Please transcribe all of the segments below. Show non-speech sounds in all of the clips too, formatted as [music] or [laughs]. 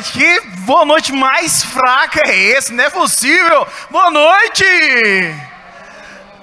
que boa noite mais fraca é esse? Não é possível! Boa noite!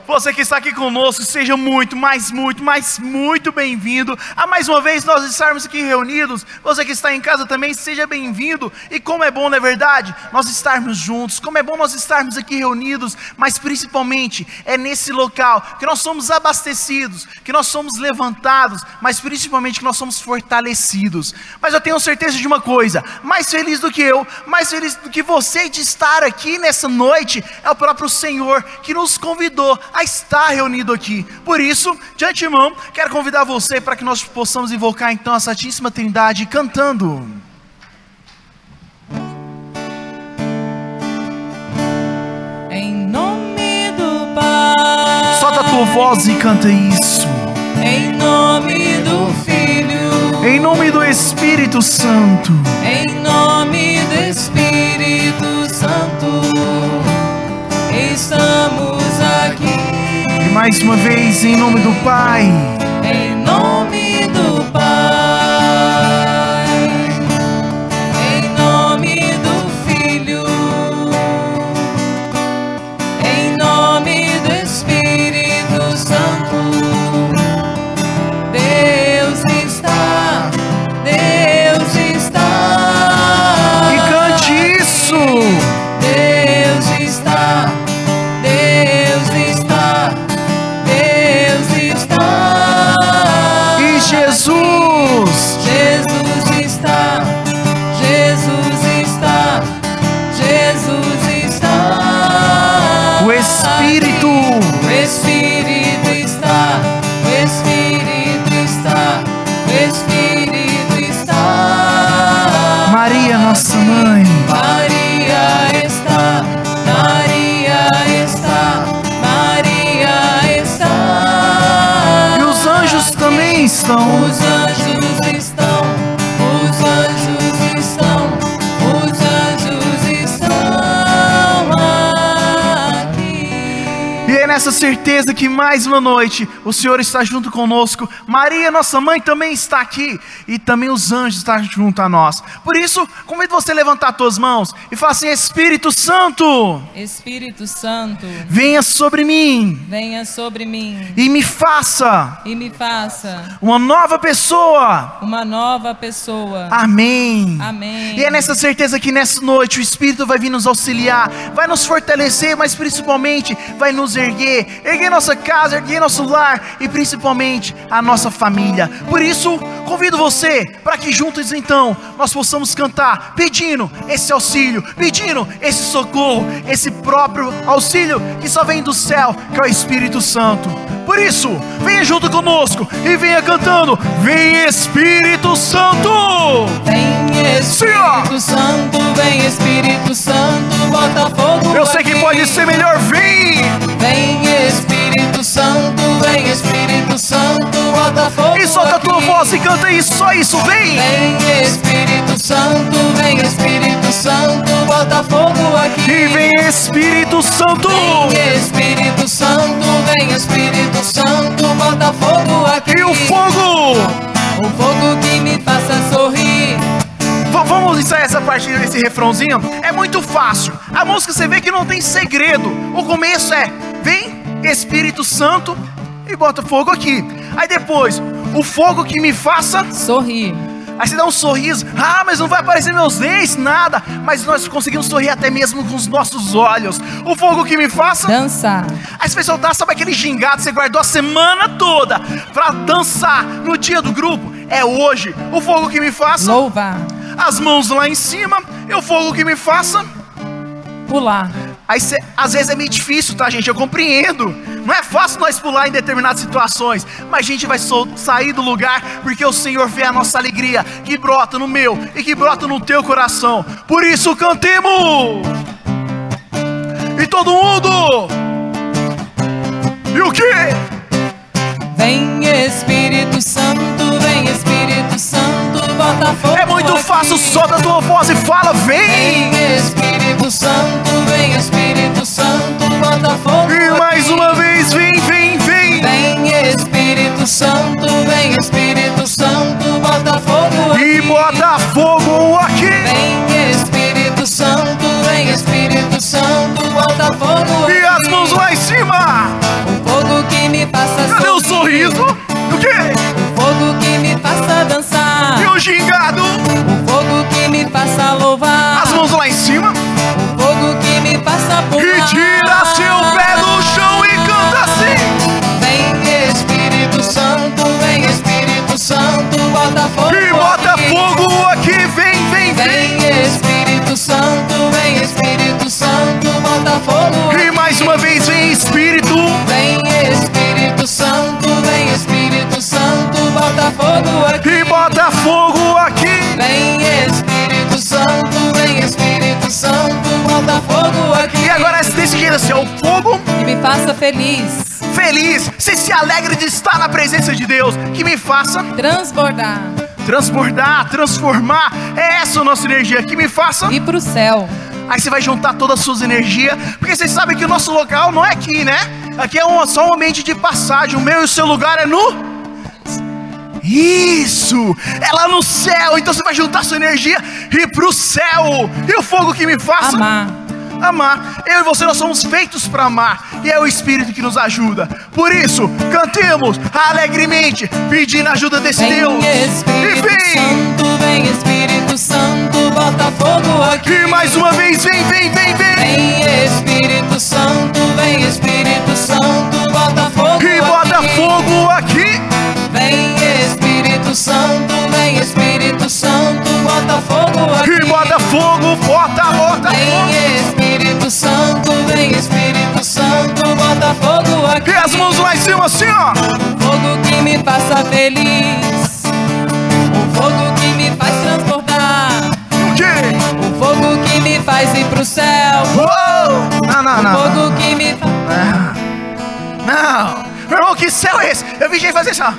Você que está aqui conosco, seja muito, mais muito, mais muito bem-vindo a mais uma vez nós estarmos aqui reunidos. Você que está em casa também, seja bem-vindo. E como é bom, na é verdade, nós estarmos juntos, como é bom nós estarmos aqui reunidos, mas principalmente é nesse local que nós somos abastecidos, que nós somos levantados, mas principalmente que nós somos fortalecidos. Mas eu tenho certeza de uma coisa: mais feliz do que eu, mais feliz do que você de estar aqui nessa noite, é o próprio Senhor que nos convidou a estar reunido aqui. Por isso, de antemão, quero convidar você para que nós possamos invocar então a Santíssima Trindade cantando. Em nome do Pai. Solta a tua voz e canta isso. Em nome do Filho. Em nome do Espírito Santo. Em nome do Espírito Santo. Estamos mais uma vez, em nome do Pai. Em nome do Pai. Estão. Essa certeza que mais uma noite o Senhor está junto conosco. Maria, nossa mãe, também está aqui. E também os anjos estão junto a nós. Por isso, convido você a levantar as tuas mãos e falar assim: Espírito Santo. Espírito Santo. Venha sobre mim. Venha sobre mim. E me faça. E me faça. Uma nova pessoa. Uma nova pessoa. Amém. Amém. E é nessa certeza que nessa noite o Espírito vai vir nos auxiliar, vai nos fortalecer, mas principalmente vai nos erguer erguer, erguer nossa casa, erguer nosso lar e principalmente a nossa família. Por isso, convido você para que juntos então nós possamos cantar, pedindo esse auxílio, pedindo esse socorro, esse próprio auxílio que só vem do céu, que é o Espírito Santo. Por isso, venha junto conosco e venha cantando: Vem Espírito Santo! Vem Espírito Sim, Santo, vem Espírito Santo, bota fogo. Eu sei que pode ser melhor, vem! Vem Espírito Santo, vem Espírito Santo, bota fogo. E solta a tua voz e canta isso, só isso, vem! Vem Espírito Santo, vem Espírito Santo, bota fogo aqui. E vem Espírito Santo! Vem Espírito Santo, vem Espírito Santo, bota fogo aqui. E o fogo! O fogo que me faça sorrir. Vamos ensaiar essa parte desse refrãozinho? É muito fácil. A música você vê que não tem segredo. O começo é: vem Espírito Santo e bota fogo aqui. Aí depois, o fogo que me faça sorrir. Aí você dá um sorriso, ah, mas não vai aparecer meus dentes, nada. Mas nós conseguimos sorrir até mesmo com os nossos olhos. O fogo que me faça dançar. Aí você vai soltar, sabe aquele gingado que você guardou a semana toda para dançar no dia do grupo? É hoje. O fogo que me faça louvar. As mãos lá em cima, e o fogo que me faça pular. Aí cê, às vezes é meio difícil, tá, gente? Eu compreendo. Não é fácil nós pular em determinadas situações, mas a gente vai sair do lugar porque o Senhor vê a nossa alegria que brota no meu e que brota no teu coração. Por isso cantemos! E todo mundo! E o que? Vem Espírito Santo, vem Espírito Santo, bota fogo. É muito fácil, solta a tua voz e fala, vem! Vem Espírito Santo, vem Espírito Santo, bota fogo. E mais uma vez, vem, vem, pular. E tira seu pé do chão e canta assim. Vem Espírito Santo, vem Espírito Santo, bota fogo E bota aqui. fogo aqui. Vem, vem, vem. Vem Espírito Santo, vem Espírito Santo, bota fogo E mais uma vez vem Espírito. Vem Espírito Santo, vem Espírito Santo, bota fogo aqui. Fogo aqui. E agora desse jeito assim, ó, o fogo que me faça feliz, feliz. Você se alegre de estar na presença de Deus. Que me faça transbordar, transbordar, transformar. É essa a nossa energia. Que me faça. ir pro céu. Aí você vai juntar todas as suas energias. Porque vocês sabem que o nosso local não é aqui, né? Aqui é um, só um ambiente de passagem. O meu e o seu lugar é no. Isso! É lá no céu. Então você vai juntar sua energia e ir pro céu. E o fogo que me faça. Amar. Amar. Eu e você nós somos feitos para amar e é o Espírito que nos ajuda. Por isso, cantemos alegremente, pedindo a ajuda desse Vem Deus. E Espírito vem! Santo, vem Espírito Santo, bota fogo aqui. E mais uma vez, vem, vem, vem, vem! Vem Espírito Santo, vem Espírito Santo, bota fogo E bota aqui. fogo aqui. Vem Espírito Santo, vem Espírito Santo, bota fogo aqui. E bota fogo, bota, bota fogo. Vem Espírito Santo, vem Espírito Santo, bota fogo aqui. E as mãos lá em cima assim, ó. Fogo que me faça feliz. O fogo que me faz transportar. O quê? O fogo que me faz ir pro céu. Uou! Não, não, O não. fogo que me faz. Não. Meu irmão, que céu é esse? Eu vi gente fazer isso, ó.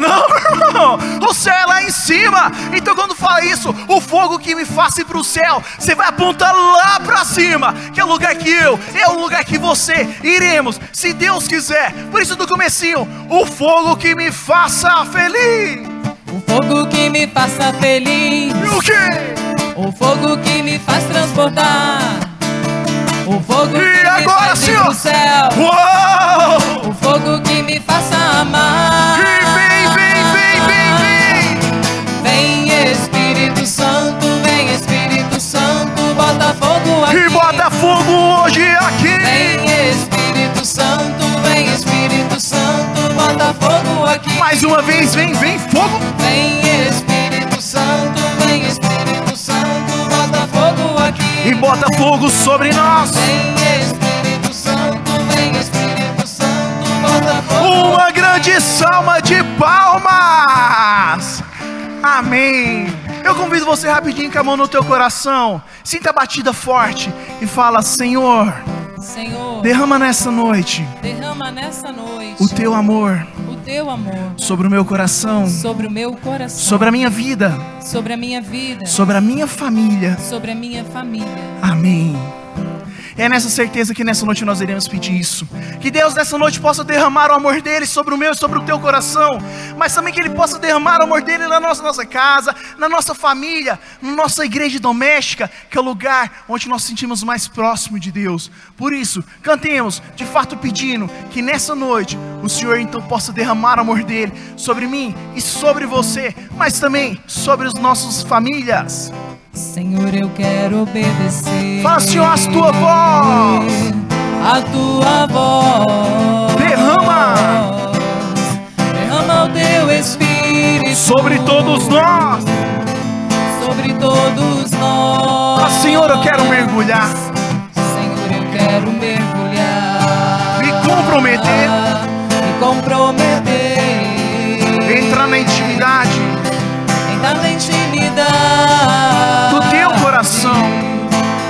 Não, irmão, o céu é lá em cima. Então, quando fala isso, o fogo que me faça ir pro céu, você vai apontar lá pra cima, que é o lugar que eu, é o lugar que você iremos, se Deus quiser. Por isso, do comecinho, o fogo que me faça feliz. O fogo que me faça feliz. O quê? O fogo que me faz transportar. O fogo E que me agora faz sim, ir pro céu. Uou! O fogo que me faça amar. E fogo hoje aqui. Vem Espírito Santo, vem Espírito Santo, bota fogo aqui. Mais uma vez, vem, vem, fogo. Vem Espírito Santo, vem Espírito Santo, bota fogo aqui. E bota fogo sobre nós. Vem Espírito Santo, vem Espírito Santo, bota fogo. Uma grande salva de palmas. Amém. Eu convido você rapidinho com a mão no teu coração. Sinta a batida forte e fala: Senhor, Senhor, derrama nessa noite derrama nessa noite o teu amor o teu amor sobre o meu coração, sobre o meu coração, sobre a minha vida, sobre a minha vida, sobre a minha família. sobre a minha família. Amém. É nessa certeza que nessa noite nós iremos pedir isso. Que Deus nessa noite possa derramar o amor dele sobre o meu e sobre o teu coração. Mas também que ele possa derramar o amor dele na nossa, nossa casa, na nossa família, na nossa igreja doméstica, que é o lugar onde nós sentimos mais próximo de Deus. Por isso, cantemos, de fato pedindo que nessa noite o Senhor então possa derramar o amor dele sobre mim e sobre você, mas também sobre as nossas famílias. Senhor, eu quero obedecer. Senhor, a tua voz. A tua voz. Derrama. Derrama o teu espírito. sobre todos nós. Sobre todos nós. Ah, Senhor, eu quero mergulhar, Senhor, eu quero mergulhar. me comprometer, Me comprometer. Intimidade. do teu coração.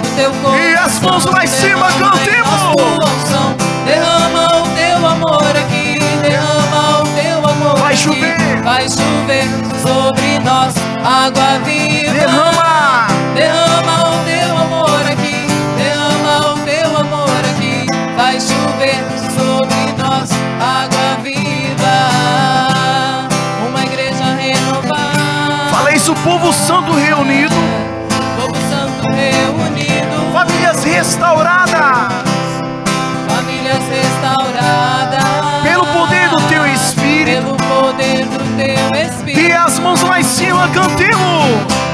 do teu E as mãos lá em cima, cantemos. Derrama o teu amor aqui, derrama o teu amor Vai aqui. chover. vai chover sobre nós, água viva. Povo santo reunido, Povo santo reunido, famílias restauradas, famílias restauradas. pelo poder do teu Espírito. Pelo poder do teu Espírito. E as mãos lá em cima, cantemos.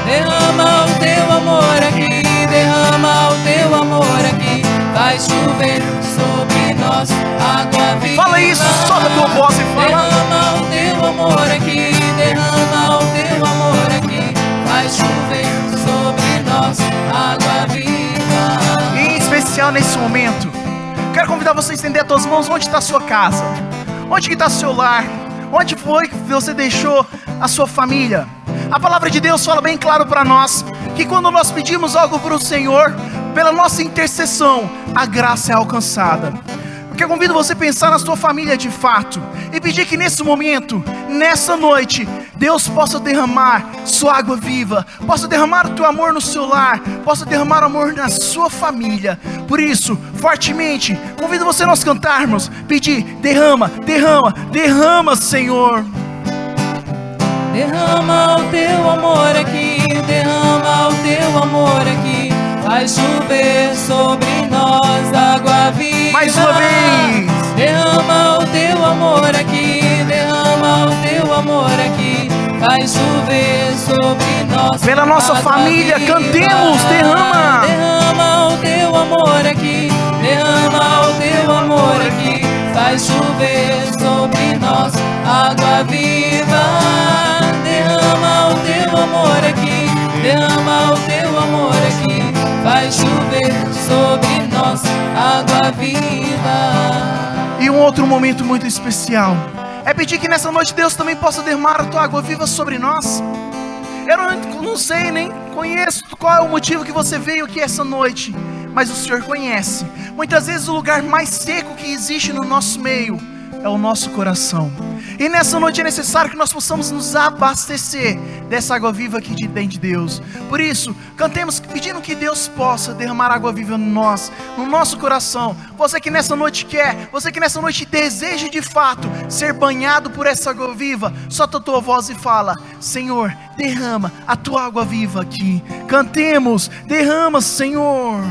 Derrama o teu amor aqui, derrama o teu amor aqui. Vai chover sobre nós água viva. Fala isso, solta a tua voz e fala. Derrama o teu amor aqui, derrama Chover sobre nós água viva. E em especial nesse momento, quero convidar você a estender as tuas mãos onde está a sua casa, onde está seu lar, onde foi que você deixou a sua família. A palavra de Deus fala bem claro para nós que quando nós pedimos algo para o Senhor, pela nossa intercessão, a graça é alcançada. Porque eu convido você a pensar na sua família de fato e pedir que nesse momento, nessa noite, Deus possa derramar sua água viva, possa derramar o teu amor no seu lar, possa derramar amor na sua família. Por isso, fortemente, convido você a nós cantarmos, pedir: derrama, derrama, derrama, Senhor. Derrama o teu amor aqui, derrama o teu amor aqui. Vai chover sobre nós água viva. Mais uma vez. Derrama o teu amor aqui, derrama o teu amor aqui. Vai chover sobre nós. Pela nossa família, viva. cantemos, derrama. Derrama o teu amor aqui, derrama o teu amor aqui. Vai chover sobre nós água viva. Derrama o teu amor aqui, derrama o teu amor aqui. Vai chover sobre nós água viva. E um outro momento muito especial é pedir que nessa noite Deus também possa derramar a tua água viva sobre nós. Eu não, não sei nem conheço qual é o motivo que você veio aqui essa noite, mas o Senhor conhece. Muitas vezes o lugar mais seco que existe no nosso meio é o nosso coração. E nessa noite é necessário que nós possamos nos abastecer dessa água viva de dentro de Deus. Por isso, cantemos pedindo que Deus possa derramar água viva no nós, no nosso coração. Você que nessa noite quer, você que nessa noite deseja de fato ser banhado por essa água viva, solta a tua voz e fala: Senhor, derrama a tua água viva aqui. Cantemos, derrama, Senhor.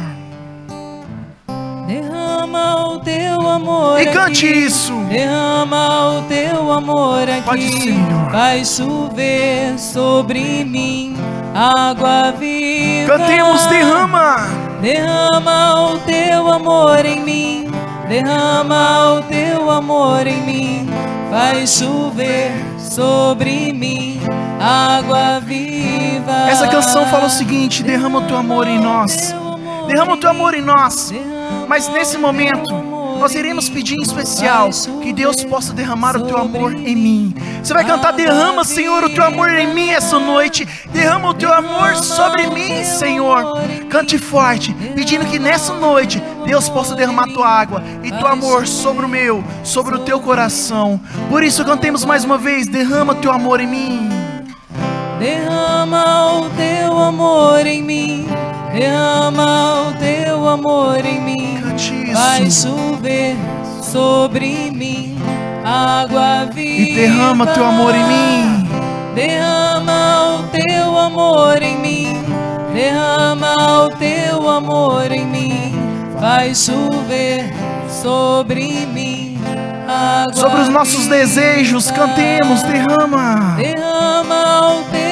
Derrama o teu amor E cante aqui. isso. Derrama o teu amor aqui. Pode, Senhor. Vai chover sobre mim água viva. Cantemos, derrama. Derrama o teu amor em mim. Derrama o teu amor em mim. Vai chover sobre mim água viva. Essa canção fala o seguinte: derrama o teu amor em nós. Derrama o teu amor em nós. Mas nesse momento, nós iremos pedir em especial que Deus possa derramar o teu amor em mim. Você vai cantar: Derrama, Senhor, o teu amor em mim essa noite. Derrama o teu amor sobre mim, Senhor. Cante forte, pedindo que nessa noite Deus possa derramar tua água e teu amor sobre o meu, sobre o teu coração. Por isso, cantemos mais uma vez: Derrama o teu amor em mim. Derrama o teu amor em mim. Derrama o teu amor em mim. Vai chover sobre mim água viva. E derrama teu amor em mim. Derrama o teu amor em mim. Derrama o teu amor em mim. Vai chover sobre mim água Sobre os nossos viva. desejos, cantemos, derrama. Derrama o teu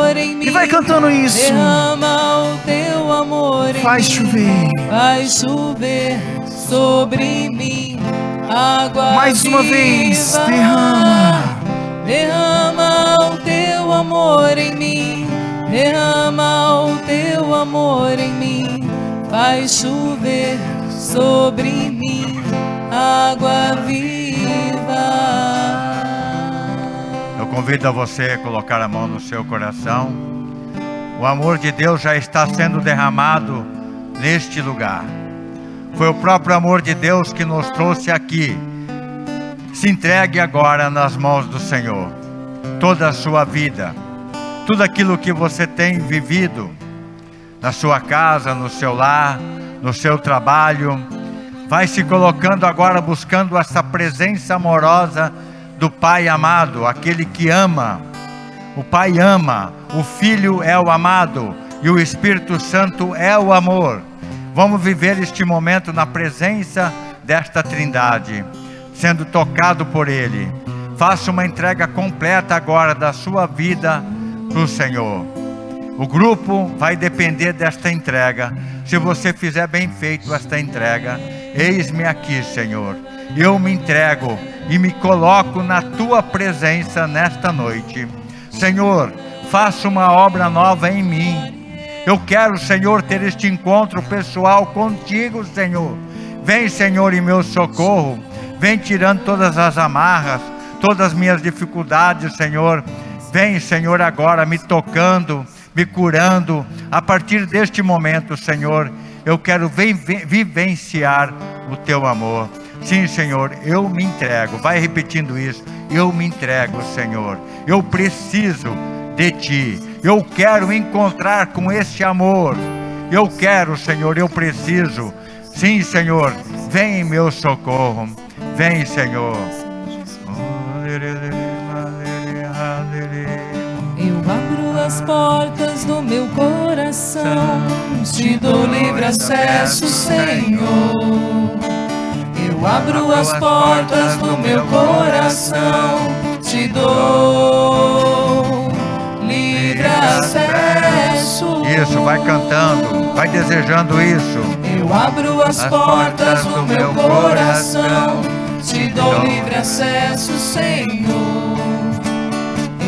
amor em mim. E vai cantando isso. Derrama o teu amor em Faz mim. chover. Vai chover sobre mim água Mais uma vez, viva. derrama. Derrama o teu amor em mim. Derrama o teu amor em mim. Vai chover sobre mim água viva. Convido a você a colocar a mão no seu coração. O amor de Deus já está sendo derramado neste lugar. Foi o próprio amor de Deus que nos trouxe aqui. Se entregue agora nas mãos do Senhor. Toda a sua vida, tudo aquilo que você tem vivido na sua casa, no seu lar, no seu trabalho, vai se colocando agora buscando essa presença amorosa do Pai amado, aquele que ama, O Pai ama, o Filho é o amado e o Espírito Santo é o amor. Vamos viver este momento na presença desta Trindade, sendo tocado por Ele. Faça uma entrega completa agora da sua vida para o Senhor. O grupo vai depender desta entrega. Se você fizer bem feito esta entrega, eis-me aqui, Senhor. Eu me entrego e me coloco na tua presença nesta noite. Senhor, faça uma obra nova em mim. Eu quero, Senhor, ter este encontro pessoal contigo, Senhor. Vem, Senhor, em meu socorro. Vem tirando todas as amarras, todas as minhas dificuldades, Senhor. Vem, Senhor, agora me tocando me curando. A partir deste momento, Senhor, eu quero vivenciar o teu amor. Sim, Senhor, eu me entrego. Vai repetindo isso. Eu me entrego, Senhor. Eu preciso de ti. Eu quero encontrar com este amor. Eu quero, Senhor, eu preciso. Sim, Senhor, vem em meu socorro. Vem, Senhor. as portas do meu coração. Te dou livre acesso, Senhor. Eu abro as portas do meu coração. Te dou livre acesso. Isso, vai cantando, vai desejando isso. Eu abro as, as portas do meu coração. Te dou livre acesso, Senhor.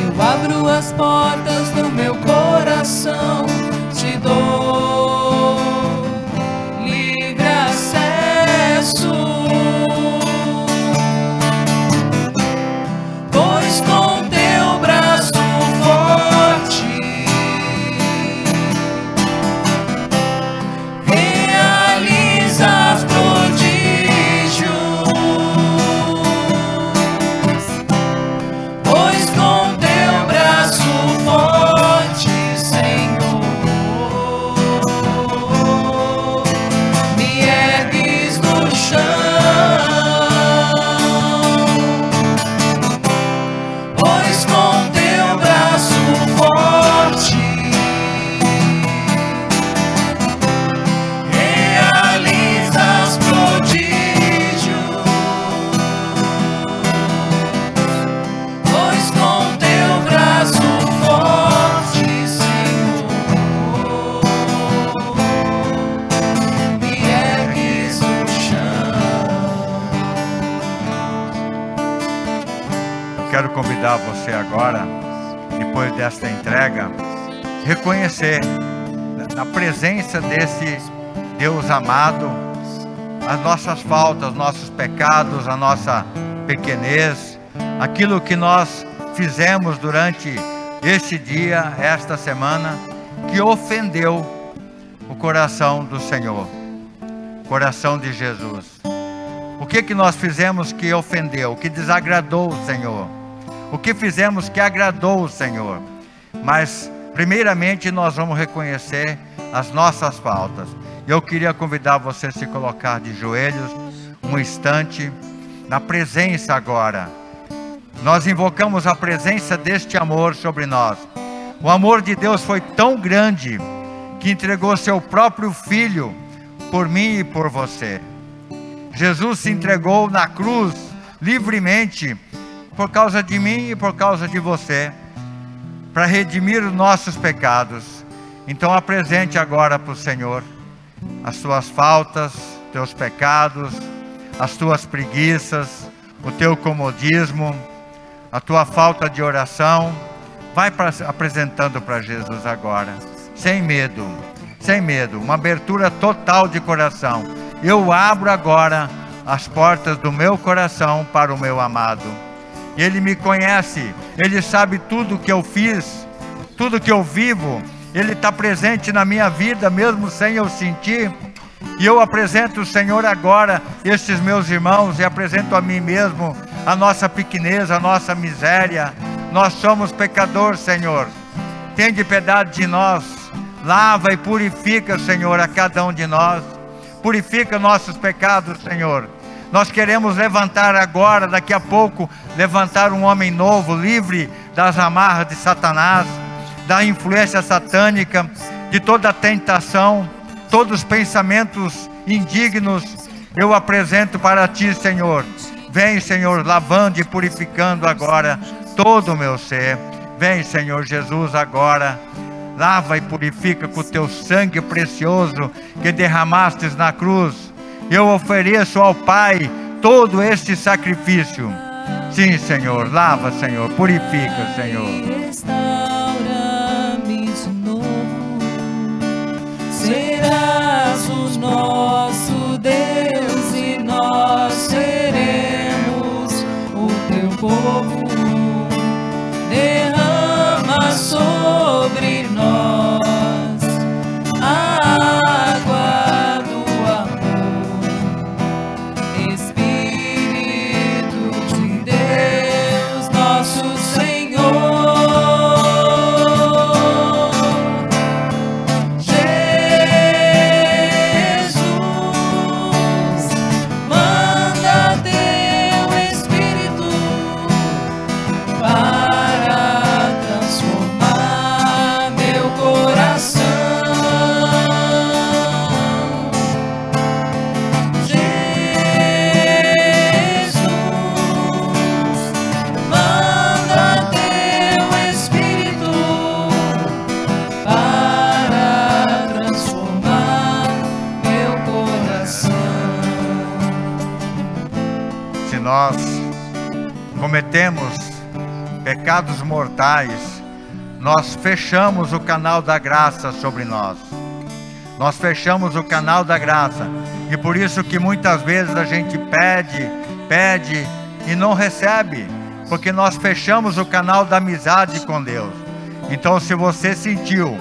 Eu abro as portas do meu coração, te dou nossas faltas, nossos pecados, a nossa pequenez, aquilo que nós fizemos durante este dia, esta semana, que ofendeu o coração do Senhor, coração de Jesus. O que que nós fizemos que ofendeu, que desagradou o Senhor? O que fizemos que agradou o Senhor? Mas, primeiramente, nós vamos reconhecer as nossas faltas. Eu queria convidar você a se colocar de joelhos um instante, na presença agora. Nós invocamos a presença deste amor sobre nós. O amor de Deus foi tão grande que entregou seu próprio filho por mim e por você. Jesus se entregou na cruz livremente por causa de mim e por causa de você para redimir os nossos pecados. Então apresente agora para o Senhor as tuas faltas, teus pecados, as tuas preguiças, o teu comodismo, a tua falta de oração. Vai pra, apresentando para Jesus agora, sem medo, sem medo, uma abertura total de coração. Eu abro agora as portas do meu coração para o meu amado. Ele me conhece, Ele sabe tudo que eu fiz, tudo que eu vivo, Ele está presente na minha vida, mesmo sem eu sentir. E eu apresento o Senhor agora, estes meus irmãos, e apresento a mim mesmo a nossa pequenez, a nossa miséria. Nós somos pecadores, Senhor. Tende piedade de nós. Lava e purifica, Senhor, a cada um de nós. Purifica nossos pecados, Senhor nós queremos levantar agora, daqui a pouco, levantar um homem novo, livre das amarras de Satanás, da influência satânica, de toda tentação, todos os pensamentos indignos, eu apresento para ti, Senhor. Vem, Senhor, lavando e purificando agora todo o meu ser. Vem, Senhor Jesus, agora. Lava e purifica com o teu sangue precioso que derramastes na cruz. Eu ofereço ao Pai todo este sacrifício. Sim, Senhor, lava, Senhor, purifica, Senhor. Nosso Deus e nós seremos o teu povo. Derrama sobre cometemos pecados mortais, nós fechamos o canal da graça sobre nós. Nós fechamos o canal da graça. E por isso que muitas vezes a gente pede, pede e não recebe, porque nós fechamos o canal da amizade com Deus. Então, se você sentiu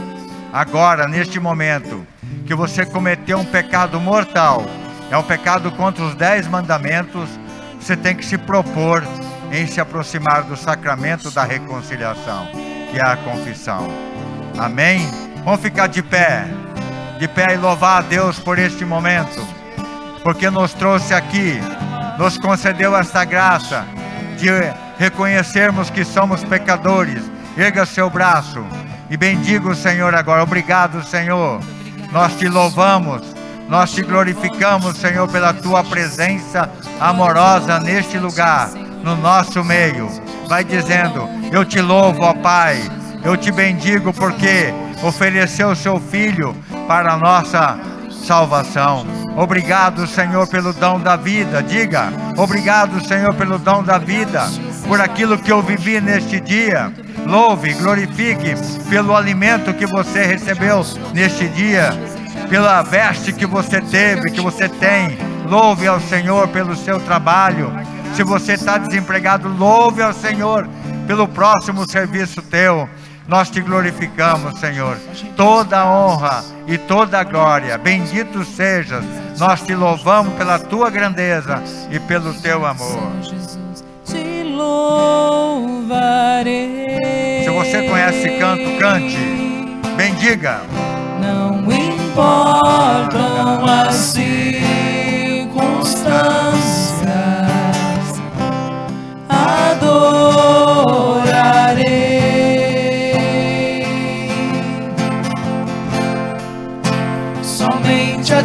agora, neste momento, que você cometeu um pecado mortal, é um pecado contra os dez mandamentos, você tem que se propor em se aproximar do sacramento da reconciliação, que é a confissão. Amém? Vamos ficar de pé, de pé e louvar a Deus por este momento, porque nos trouxe aqui, nos concedeu esta graça de reconhecermos que somos pecadores. Erga seu braço e bendiga o Senhor agora. Obrigado, Senhor. Nós te louvamos, nós te glorificamos, Senhor, pela tua presença amorosa neste lugar, no nosso meio. Vai dizendo: Eu te louvo, ó Pai, eu te bendigo porque ofereceu o seu filho para a nossa salvação. Obrigado, Senhor, pelo dom da vida. Diga: Obrigado, Senhor, pelo dom da vida, por aquilo que eu vivi neste dia. Louve, glorifique pelo alimento que você recebeu neste dia, pela veste que você teve, que você tem. Louve ao Senhor pelo seu trabalho. Se você está desempregado, louve ao Senhor pelo próximo serviço teu. Nós te glorificamos, Senhor. Toda a honra e toda a glória. Bendito sejas. Nós te louvamos pela tua grandeza e pelo teu amor. Te louvarei. Se você conhece esse canto, cante. Bendiga. Não importam as circunstâncias,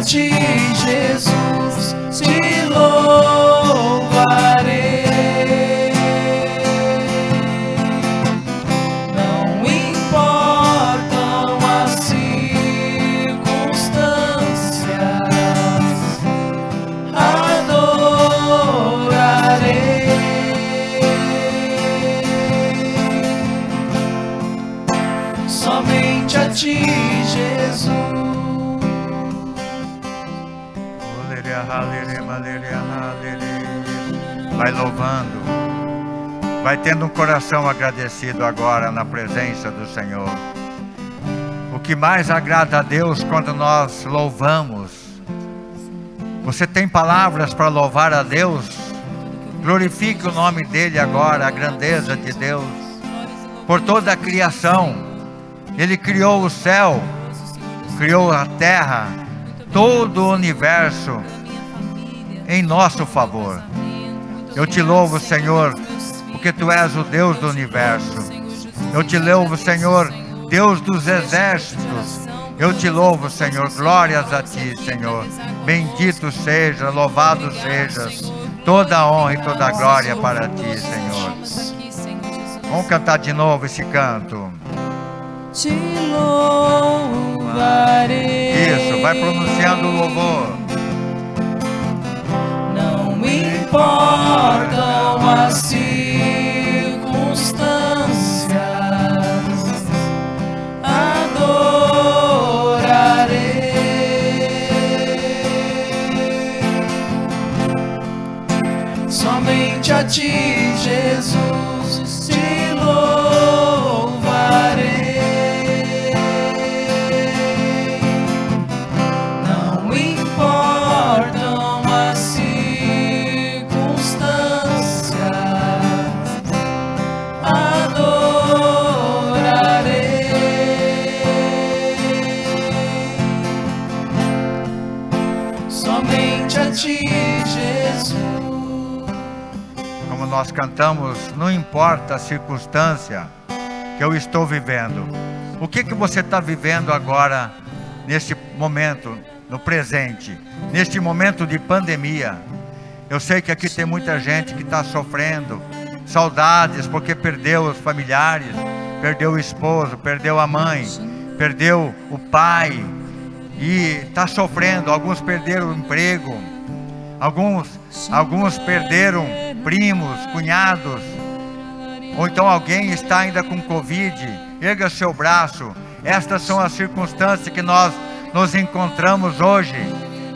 ti, Vai louvando. Vai tendo um coração agradecido agora na presença do Senhor. O que mais agrada a Deus quando nós louvamos. Você tem palavras para louvar a Deus? Glorifique o nome dele agora, a grandeza de Deus. Por toda a criação. Ele criou o céu, criou a terra, todo o universo em nosso favor. Eu te louvo, Senhor, porque tu és o Deus do universo. Eu te louvo, Senhor, Deus dos exércitos. Eu te louvo, Senhor. Glórias a ti, Senhor. Bendito seja, louvado sejas. Toda a honra e toda a glória para ti, Senhor. Vamos cantar de novo esse canto. Te louvarei. Isso, vai pronunciando o louvor. Importam as circunstâncias, adorarei. Somente a ti, Jesus, cantamos, não importa a circunstância que eu estou vivendo. O que que você está vivendo agora, neste momento, no presente, neste momento de pandemia? Eu sei que aqui tem muita gente que está sofrendo saudades porque perdeu os familiares, perdeu o esposo, perdeu a mãe, perdeu o pai e está sofrendo. Alguns perderam o emprego, alguns, alguns perderam primos, cunhados, ou então alguém está ainda com Covid, erga seu braço. Estas são as circunstâncias que nós nos encontramos hoje.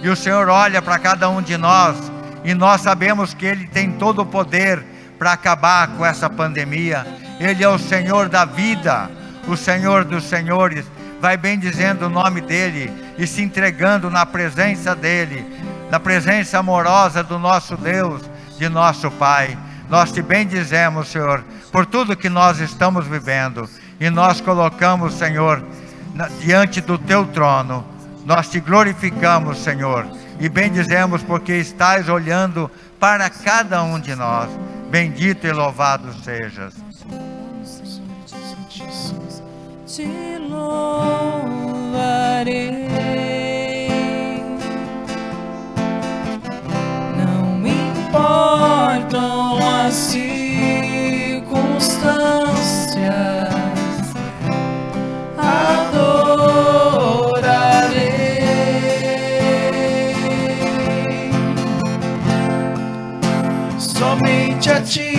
E o Senhor olha para cada um de nós, e nós sabemos que Ele tem todo o poder para acabar com essa pandemia. Ele é o Senhor da vida, o Senhor dos senhores. Vai bem dizendo o nome dEle e se entregando na presença dEle, na presença amorosa do nosso Deus, de nosso Pai. Nós te bendizemos, Senhor, por tudo que nós estamos vivendo. E nós colocamos, Senhor, diante do teu trono. Nós te glorificamos, Senhor, e bendizemos porque estás olhando para cada um de nós. Bendito e louvado sejas. te louvarei. Importam as circunstâncias, adorarei somente a ti,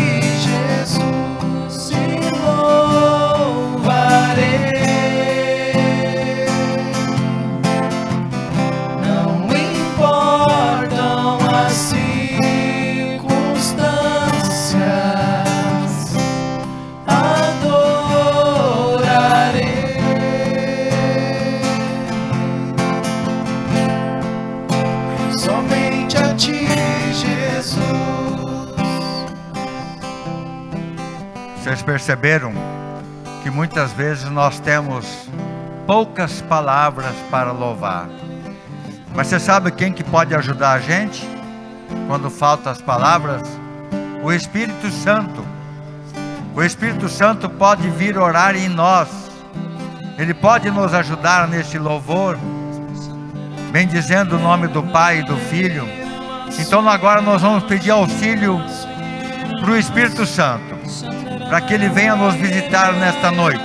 Perceberam que muitas vezes nós temos poucas palavras para louvar. Mas você sabe quem que pode ajudar a gente quando faltam as palavras? O Espírito Santo. O Espírito Santo pode vir orar em nós. Ele pode nos ajudar nesse louvor, bendizendo o nome do Pai e do Filho. Então agora nós vamos pedir auxílio para o Espírito Santo, para que ele venha nos visitar nesta noite,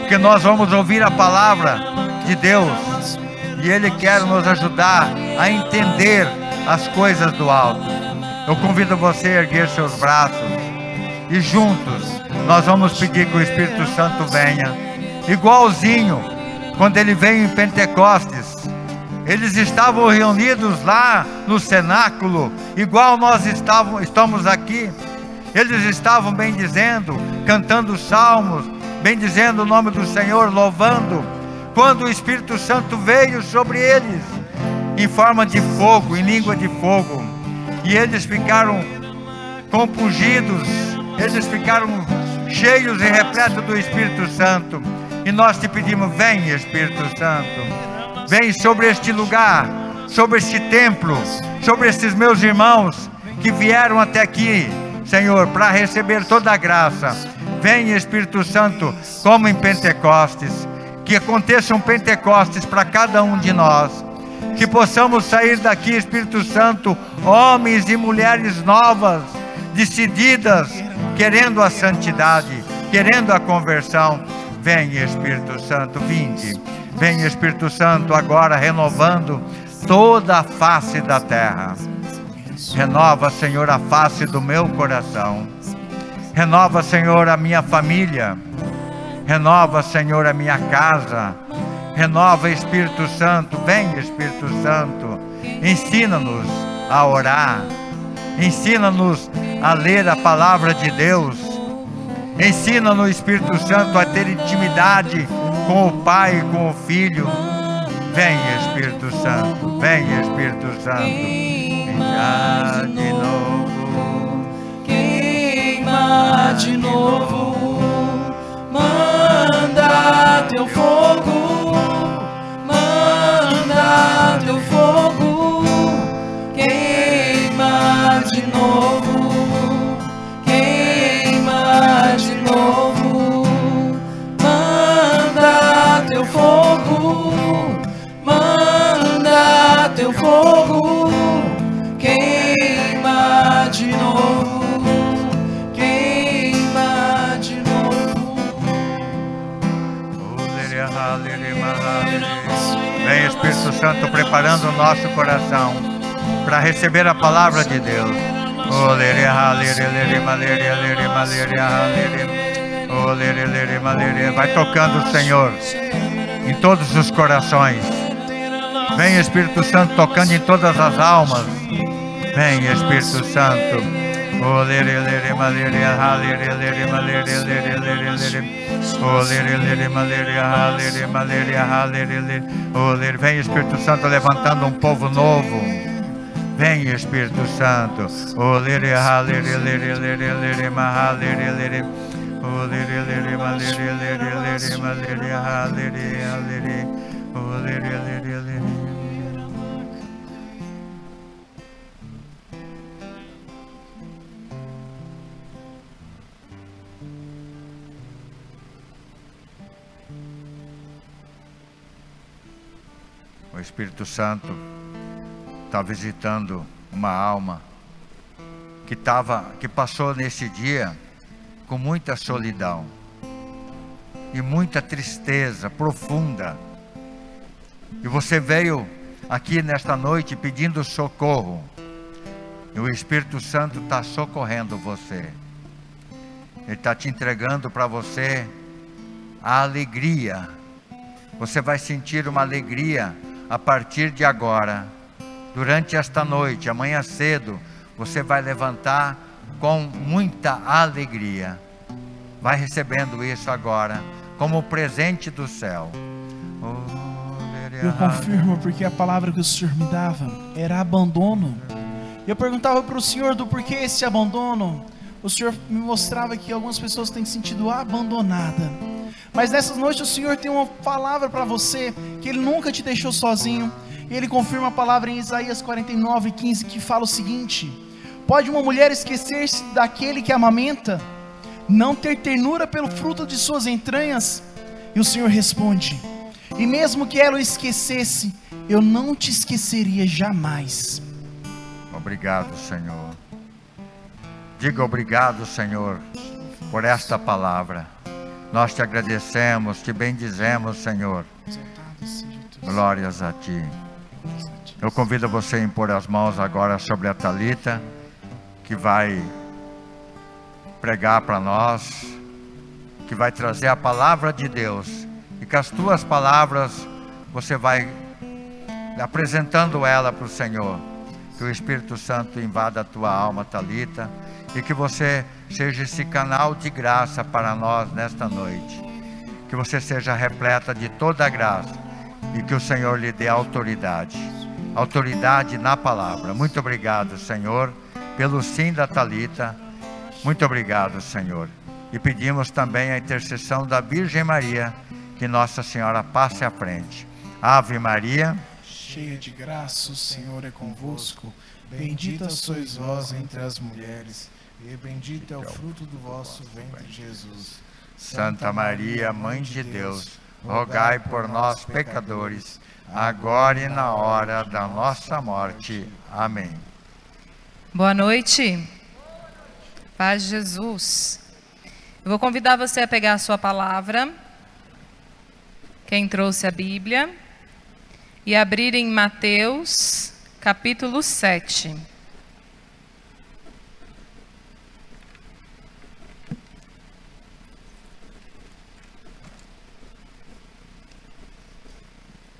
porque nós vamos ouvir a palavra de Deus e ele quer nos ajudar a entender as coisas do alto. Eu convido você a erguer seus braços e juntos nós vamos pedir que o Espírito Santo venha, igualzinho quando ele veio em Pentecostes. Eles estavam reunidos lá no cenáculo, igual nós estavam, estamos aqui. Eles estavam bendizendo, cantando salmos, bendizendo o nome do Senhor, louvando. Quando o Espírito Santo veio sobre eles, em forma de fogo, em língua de fogo, e eles ficaram compungidos, eles ficaram cheios e repletos do Espírito Santo. E nós te pedimos: vem, Espírito Santo, vem sobre este lugar, sobre este templo, sobre esses meus irmãos que vieram até aqui, Senhor, para receber toda a graça. Vem Espírito Santo, como em Pentecostes. Que aconteça um Pentecostes para cada um de nós. Que possamos sair daqui, Espírito Santo, homens e mulheres novas, decididas, querendo a santidade, querendo a conversão. Vem Espírito Santo, vinde. Vem Espírito Santo agora renovando toda a face da terra. Renova, Senhor, a face do meu coração. Renova, Senhor, a minha família. Renova, Senhor, a minha casa. Renova, Espírito Santo. Vem, Espírito Santo. Ensina-nos a orar. Ensina-nos a ler a palavra de Deus. Ensina-nos, Espírito Santo, a ter intimidade com o Pai e com o Filho. Vem, Espírito Santo. Vem, Espírito Santo. Queima de novo. Queima de novo. Manda teu fogo. Manda teu fogo. Queima de novo. Espírito Santo preparando o nosso coração para receber a palavra de Deus. Vai tocando, Senhor, em todos os corações. Vem Espírito Santo tocando em todas as almas. Vem Espírito Santo. Vem Espírito Santo levantando um povo novo. Vem Espírito Santo. O Espírito Santo está visitando uma alma que tava, que passou nesse dia com muita solidão e muita tristeza profunda. E você veio aqui nesta noite pedindo socorro. E o Espírito Santo está socorrendo você. Ele está te entregando para você a alegria. Você vai sentir uma alegria a partir de agora. Durante esta noite, amanhã cedo, você vai levantar com muita alegria. Vai recebendo isso agora, como presente do céu. Eu confirmo, porque a palavra que o Senhor me dava era abandono. Eu perguntava para o Senhor do porquê esse abandono. O Senhor me mostrava que algumas pessoas têm sentido abandonada. Mas nessas noites o Senhor tem uma palavra para você, que Ele nunca te deixou sozinho. E Ele confirma a palavra em Isaías 49, 15, que fala o seguinte: Pode uma mulher esquecer-se daquele que amamenta, não ter ternura pelo fruto de suas entranhas? E o Senhor responde: E mesmo que ela o esquecesse, eu não te esqueceria jamais. Obrigado, Senhor. Diga obrigado, Senhor, por esta palavra. Nós te agradecemos, te bendizemos, Senhor. Glórias a ti. Eu convido você a impor as mãos agora sobre a Talita, que vai pregar para nós, que vai trazer a palavra de Deus, e com as tuas palavras você vai apresentando ela para o Senhor. Que o Espírito Santo invada a tua alma, Talita, e que você seja esse canal de graça para nós nesta noite. Que você seja repleta de toda a graça e que o Senhor lhe dê autoridade. Autoridade na palavra. Muito obrigado, Senhor, pelo sim da Talita. Muito obrigado, Senhor. E pedimos também a intercessão da Virgem Maria, que Nossa Senhora passe à frente. Ave Maria, cheia de graça, o Senhor é convosco. Bendita sois vós entre as mulheres E bendito é o fruto do vosso ventre, Jesus. Santa Maria, Mãe de Deus, rogai por nós, pecadores, agora e na hora da nossa morte. Amém. Boa noite. Paz de Jesus. Eu vou convidar você a pegar a sua palavra, quem trouxe a Bíblia, e abrir em Mateus, capítulo 7.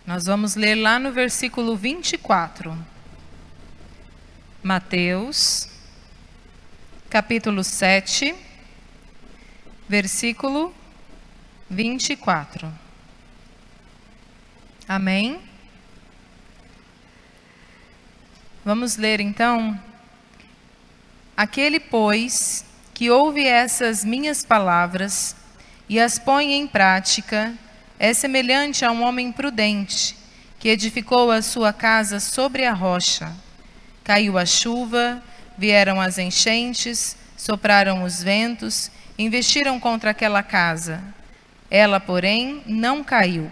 Nós vamos ler lá no versículo 24. Mateus, capítulo 7, versículo 24. Amém? Vamos ler então. Aquele, pois, que ouve essas minhas palavras e as põe em prática, é semelhante a um homem prudente que edificou a sua casa sobre a rocha. Caiu a chuva, vieram as enchentes, sopraram os ventos, investiram contra aquela casa. Ela, porém, não caiu,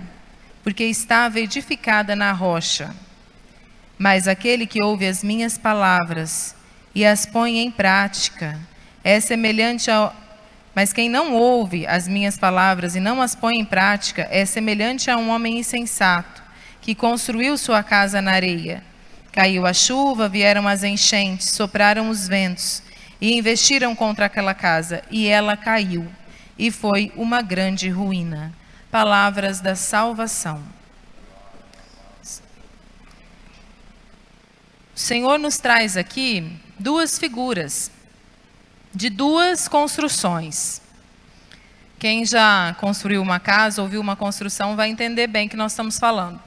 porque estava edificada na rocha. Mas aquele que ouve as minhas palavras e as põe em prática é semelhante ao, mas quem não ouve as minhas palavras e não as põe em prática é semelhante a um homem insensato, que construiu sua casa na areia. Caiu a chuva, vieram as enchentes, sopraram os ventos e investiram contra aquela casa, e ela caiu, e foi uma grande ruína. Palavras da salvação. O Senhor nos traz aqui duas figuras de duas construções. Quem já construiu uma casa, ouviu uma construção, vai entender bem o que nós estamos falando.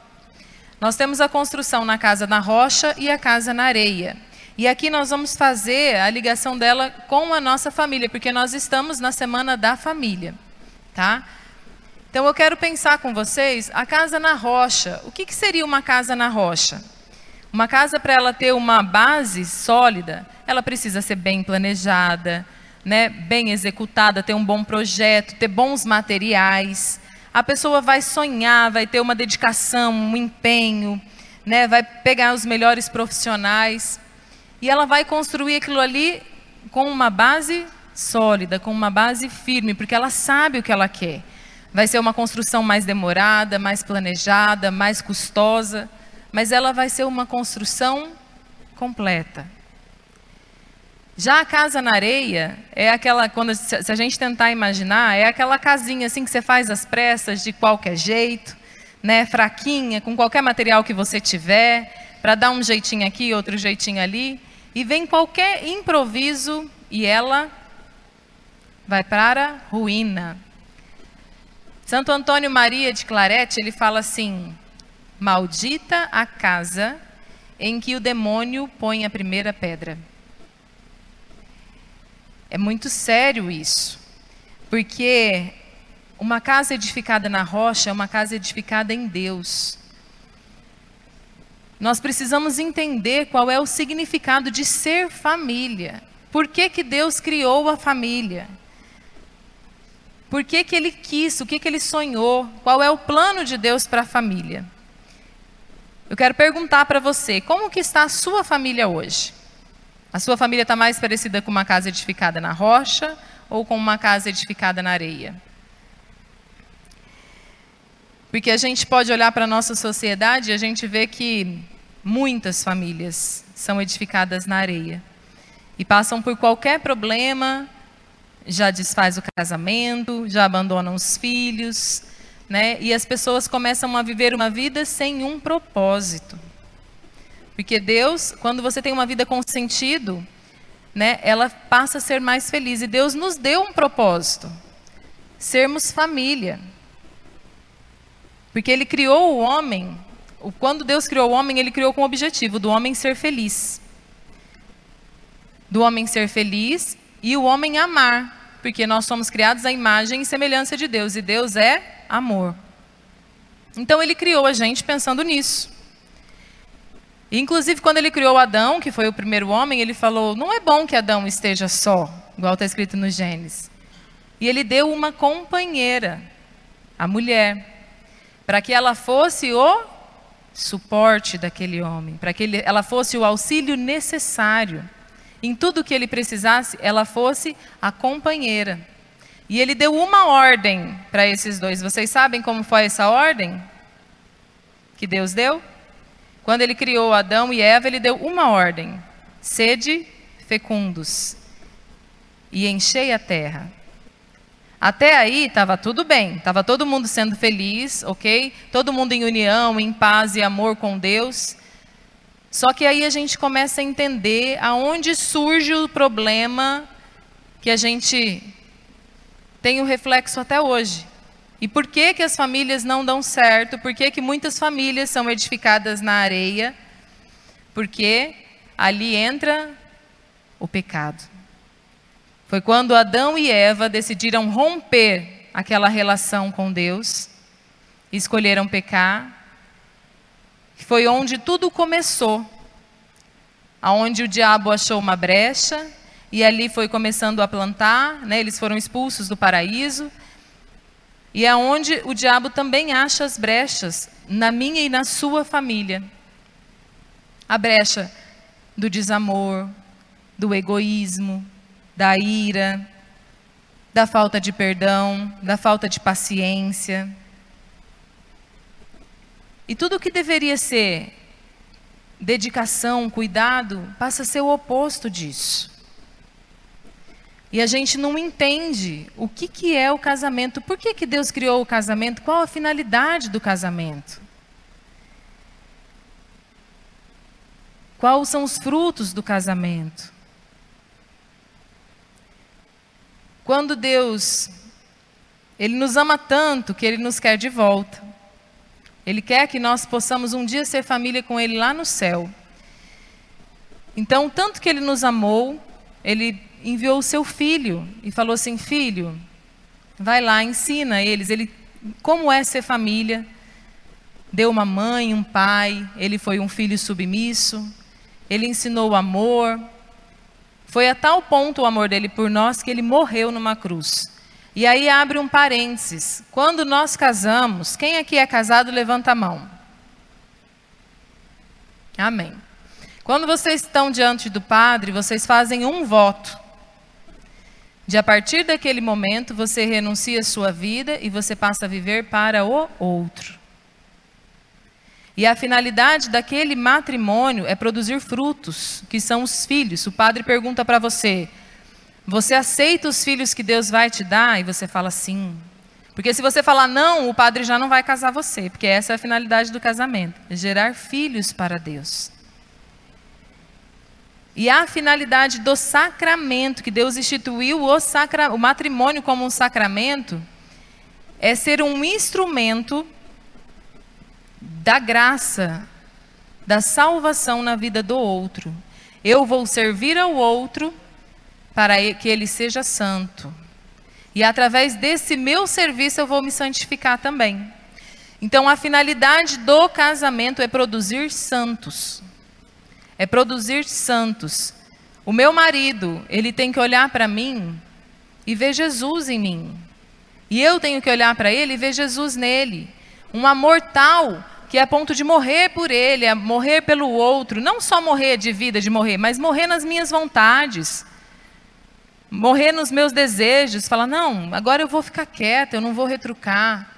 Nós temos a construção na casa na rocha e a casa na areia. E aqui nós vamos fazer a ligação dela com a nossa família, porque nós estamos na semana da família, tá? Então eu quero pensar com vocês a casa na rocha. O que, que seria uma casa na rocha? Uma casa para ela ter uma base sólida, ela precisa ser bem planejada, né, bem executada, ter um bom projeto, ter bons materiais. A pessoa vai sonhar, vai ter uma dedicação, um empenho, né, vai pegar os melhores profissionais e ela vai construir aquilo ali com uma base sólida, com uma base firme, porque ela sabe o que ela quer. Vai ser uma construção mais demorada, mais planejada, mais custosa mas ela vai ser uma construção completa. Já a casa na areia é aquela, quando se a gente tentar imaginar, é aquela casinha assim que você faz às pressas de qualquer jeito, né, fraquinha, com qualquer material que você tiver, para dar um jeitinho aqui, outro jeitinho ali, e vem qualquer improviso e ela vai para a ruína. Santo Antônio Maria de Clarete, ele fala assim: Maldita a casa em que o demônio põe a primeira pedra. É muito sério isso, porque uma casa edificada na rocha é uma casa edificada em Deus. Nós precisamos entender qual é o significado de ser família. Por que, que Deus criou a família? Por que, que Ele quis? O que, que Ele sonhou? Qual é o plano de Deus para a família? Eu quero perguntar para você, como que está a sua família hoje? A sua família está mais parecida com uma casa edificada na rocha ou com uma casa edificada na areia? Porque a gente pode olhar para a nossa sociedade e a gente vê que muitas famílias são edificadas na areia. E passam por qualquer problema, já desfaz o casamento, já abandonam os filhos, né? E as pessoas começam a viver uma vida sem um propósito. Porque Deus, quando você tem uma vida com sentido, né, ela passa a ser mais feliz. E Deus nos deu um propósito: sermos família. Porque Ele criou o homem, quando Deus criou o homem, Ele criou com o objetivo do homem ser feliz. Do homem ser feliz e o homem amar. Porque nós somos criados à imagem e semelhança de Deus. E Deus é amor. Então ele criou a gente pensando nisso. Inclusive, quando ele criou Adão, que foi o primeiro homem, ele falou: não é bom que Adão esteja só, igual está escrito no Gênesis. E ele deu uma companheira, a mulher, para que ela fosse o suporte daquele homem, para que ele, ela fosse o auxílio necessário. Em tudo que ele precisasse, ela fosse a companheira. E ele deu uma ordem para esses dois. Vocês sabem como foi essa ordem que Deus deu? Quando ele criou Adão e Eva, ele deu uma ordem: sede fecundos e enchei a terra. Até aí estava tudo bem, estava todo mundo sendo feliz, ok? Todo mundo em união, em paz e amor com Deus. Só que aí a gente começa a entender aonde surge o problema que a gente tem o reflexo até hoje. E por que, que as famílias não dão certo? Por que, que muitas famílias são edificadas na areia? Porque ali entra o pecado. Foi quando Adão e Eva decidiram romper aquela relação com Deus, escolheram pecar, foi onde tudo começou. Aonde o diabo achou uma brecha e ali foi começando a plantar, né? eles foram expulsos do paraíso. E é onde o diabo também acha as brechas na minha e na sua família. A brecha do desamor, do egoísmo, da ira, da falta de perdão, da falta de paciência. E tudo que deveria ser dedicação, cuidado, passa a ser o oposto disso. E a gente não entende o que, que é o casamento, por que, que Deus criou o casamento, qual a finalidade do casamento. Quais são os frutos do casamento? Quando Deus, Ele nos ama tanto que Ele nos quer de volta. Ele quer que nós possamos um dia ser família com Ele lá no céu. Então, tanto que Ele nos amou, Ele enviou o seu filho e falou assim: Filho, vai lá, ensina eles ele, como é ser família. Deu uma mãe, um pai, ele foi um filho submisso, ele ensinou o amor, foi a tal ponto o amor dele por nós que ele morreu numa cruz. E aí abre um parênteses. Quando nós casamos, quem aqui é casado, levanta a mão. Amém. Quando vocês estão diante do padre, vocês fazem um voto. De a partir daquele momento, você renuncia a sua vida e você passa a viver para o outro. E a finalidade daquele matrimônio é produzir frutos, que são os filhos. O padre pergunta para você: Você aceita os filhos que Deus vai te dar? E você fala sim. Porque se você falar não, o padre já não vai casar você, porque essa é a finalidade do casamento é gerar filhos para Deus. E a finalidade do sacramento, que Deus instituiu o, sacra, o matrimônio como um sacramento, é ser um instrumento da graça, da salvação na vida do outro. Eu vou servir ao outro para que ele seja santo. E através desse meu serviço eu vou me santificar também. Então a finalidade do casamento é produzir santos. É produzir santos. O meu marido, ele tem que olhar para mim e ver Jesus em mim. E eu tenho que olhar para ele e ver Jesus nele. Um amor tal que é a ponto de morrer por ele, é morrer pelo outro, não só morrer de vida, de morrer, mas morrer nas minhas vontades, morrer nos meus desejos, falar, não, agora eu vou ficar quieta, eu não vou retrucar,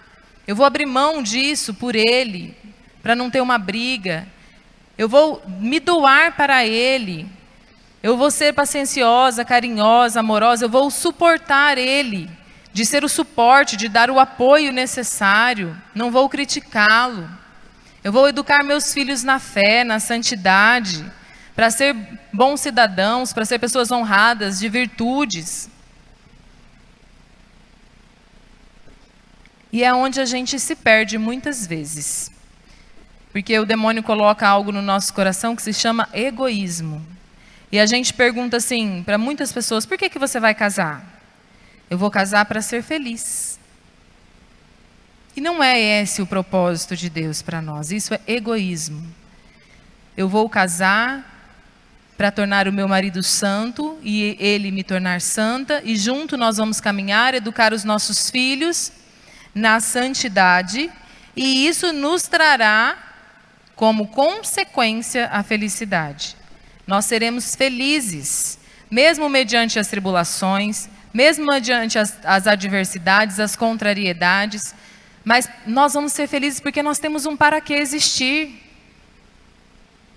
eu vou abrir mão disso por ele, para não ter uma briga, eu vou me doar para ele, eu vou ser pacienciosa, carinhosa, amorosa, eu vou suportar ele, de ser o suporte, de dar o apoio necessário, não vou criticá-lo. Eu vou educar meus filhos na fé, na santidade, para ser bons cidadãos, para ser pessoas honradas, de virtudes. E é onde a gente se perde muitas vezes. Porque o demônio coloca algo no nosso coração que se chama egoísmo. E a gente pergunta assim para muitas pessoas: por que, que você vai casar? Eu vou casar para ser feliz. E não é esse o propósito de Deus para nós, isso é egoísmo. Eu vou casar para tornar o meu marido santo e ele me tornar santa, e junto nós vamos caminhar, educar os nossos filhos na santidade, e isso nos trará como consequência a felicidade. Nós seremos felizes, mesmo mediante as tribulações, mesmo mediante as, as adversidades, as contrariedades, mas nós vamos ser felizes porque nós temos um para que existir.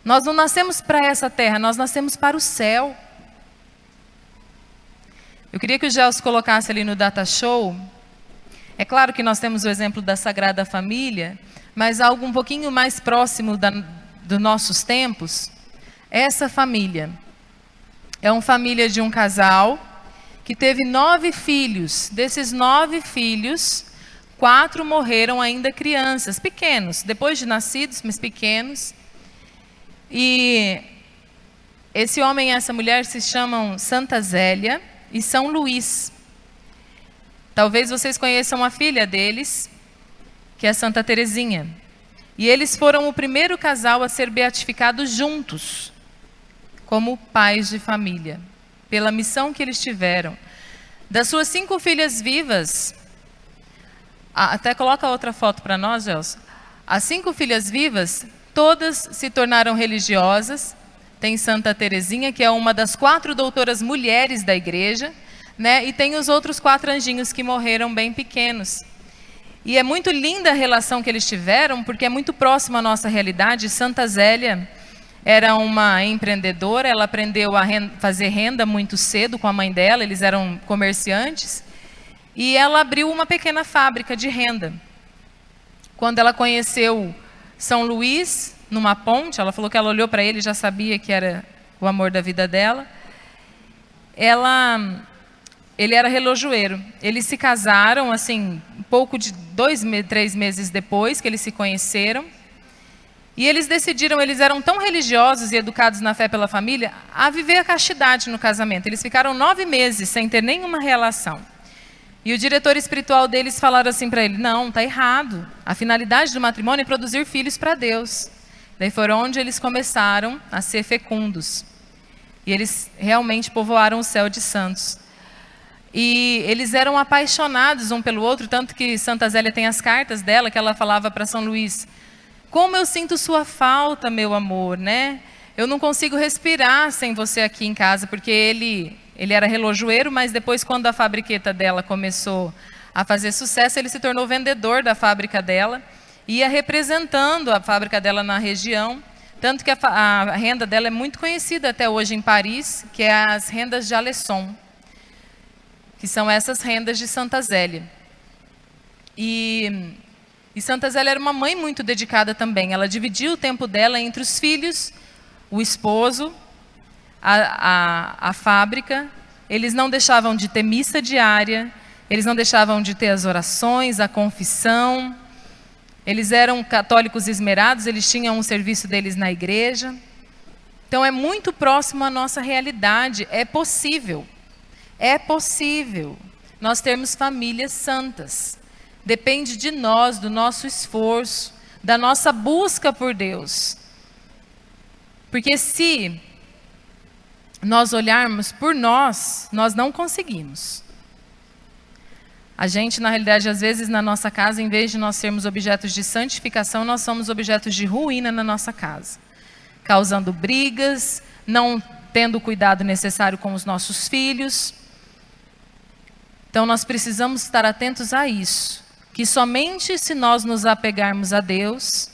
Nós não nascemos para essa terra, nós nascemos para o céu. Eu queria que o Gels colocasse ali no Data Show. É claro que nós temos o exemplo da Sagrada Família, mas algo um pouquinho mais próximo da, dos nossos tempos. Essa família é uma família de um casal que teve nove filhos. Desses nove filhos, quatro morreram ainda crianças, pequenos, depois de nascidos, mas pequenos. E esse homem e essa mulher se chamam Santa Zélia e São Luís. Talvez vocês conheçam a filha deles, que é Santa Teresinha. E eles foram o primeiro casal a ser beatificado juntos, como pais de família, pela missão que eles tiveram. Das suas cinco filhas vivas, até coloca outra foto para nós, Gelson. As cinco filhas vivas, Todas se tornaram religiosas. Tem Santa Teresinha, que é uma das quatro doutoras mulheres da igreja, né? E tem os outros quatro anjinhos que morreram bem pequenos. E é muito linda a relação que eles tiveram, porque é muito próxima à nossa realidade. Santa Zélia era uma empreendedora, ela aprendeu a renda, fazer renda muito cedo com a mãe dela, eles eram comerciantes, e ela abriu uma pequena fábrica de renda. Quando ela conheceu são Luís, numa ponte, ela falou que ela olhou para ele e já sabia que era o amor da vida dela. Ela, ele era relojoeiro. Eles se casaram, assim, pouco de dois, três meses depois que eles se conheceram. E eles decidiram, eles eram tão religiosos e educados na fé pela família, a viver a castidade no casamento. Eles ficaram nove meses sem ter nenhuma relação. E o diretor espiritual deles falaram assim para ele: não, está errado. A finalidade do matrimônio é produzir filhos para Deus. Daí foram onde eles começaram a ser fecundos. E eles realmente povoaram o céu de santos. E eles eram apaixonados um pelo outro, tanto que Santa Zélia tem as cartas dela que ela falava para São Luís: Como eu sinto sua falta, meu amor, né? Eu não consigo respirar sem você aqui em casa, porque ele ele era relojoeiro, mas depois, quando a fabriqueta dela começou a fazer sucesso, ele se tornou vendedor da fábrica dela, ia representando a fábrica dela na região. Tanto que a, a renda dela é muito conhecida até hoje em Paris, que é as rendas de Alesson, que são essas rendas de Santa Zélia. E, e Santa Zélia era uma mãe muito dedicada também. Ela dividia o tempo dela entre os filhos, o esposo a, a, a fábrica, eles não deixavam de ter missa diária, eles não deixavam de ter as orações, a confissão. Eles eram católicos esmerados, eles tinham um serviço deles na igreja. Então é muito próximo à nossa realidade. É possível. É possível nós termos famílias santas. Depende de nós, do nosso esforço, da nossa busca por Deus. Porque se nós olharmos por nós, nós não conseguimos. A gente, na realidade, às vezes na nossa casa, em vez de nós sermos objetos de santificação, nós somos objetos de ruína na nossa casa, causando brigas, não tendo o cuidado necessário com os nossos filhos. Então, nós precisamos estar atentos a isso, que somente se nós nos apegarmos a Deus,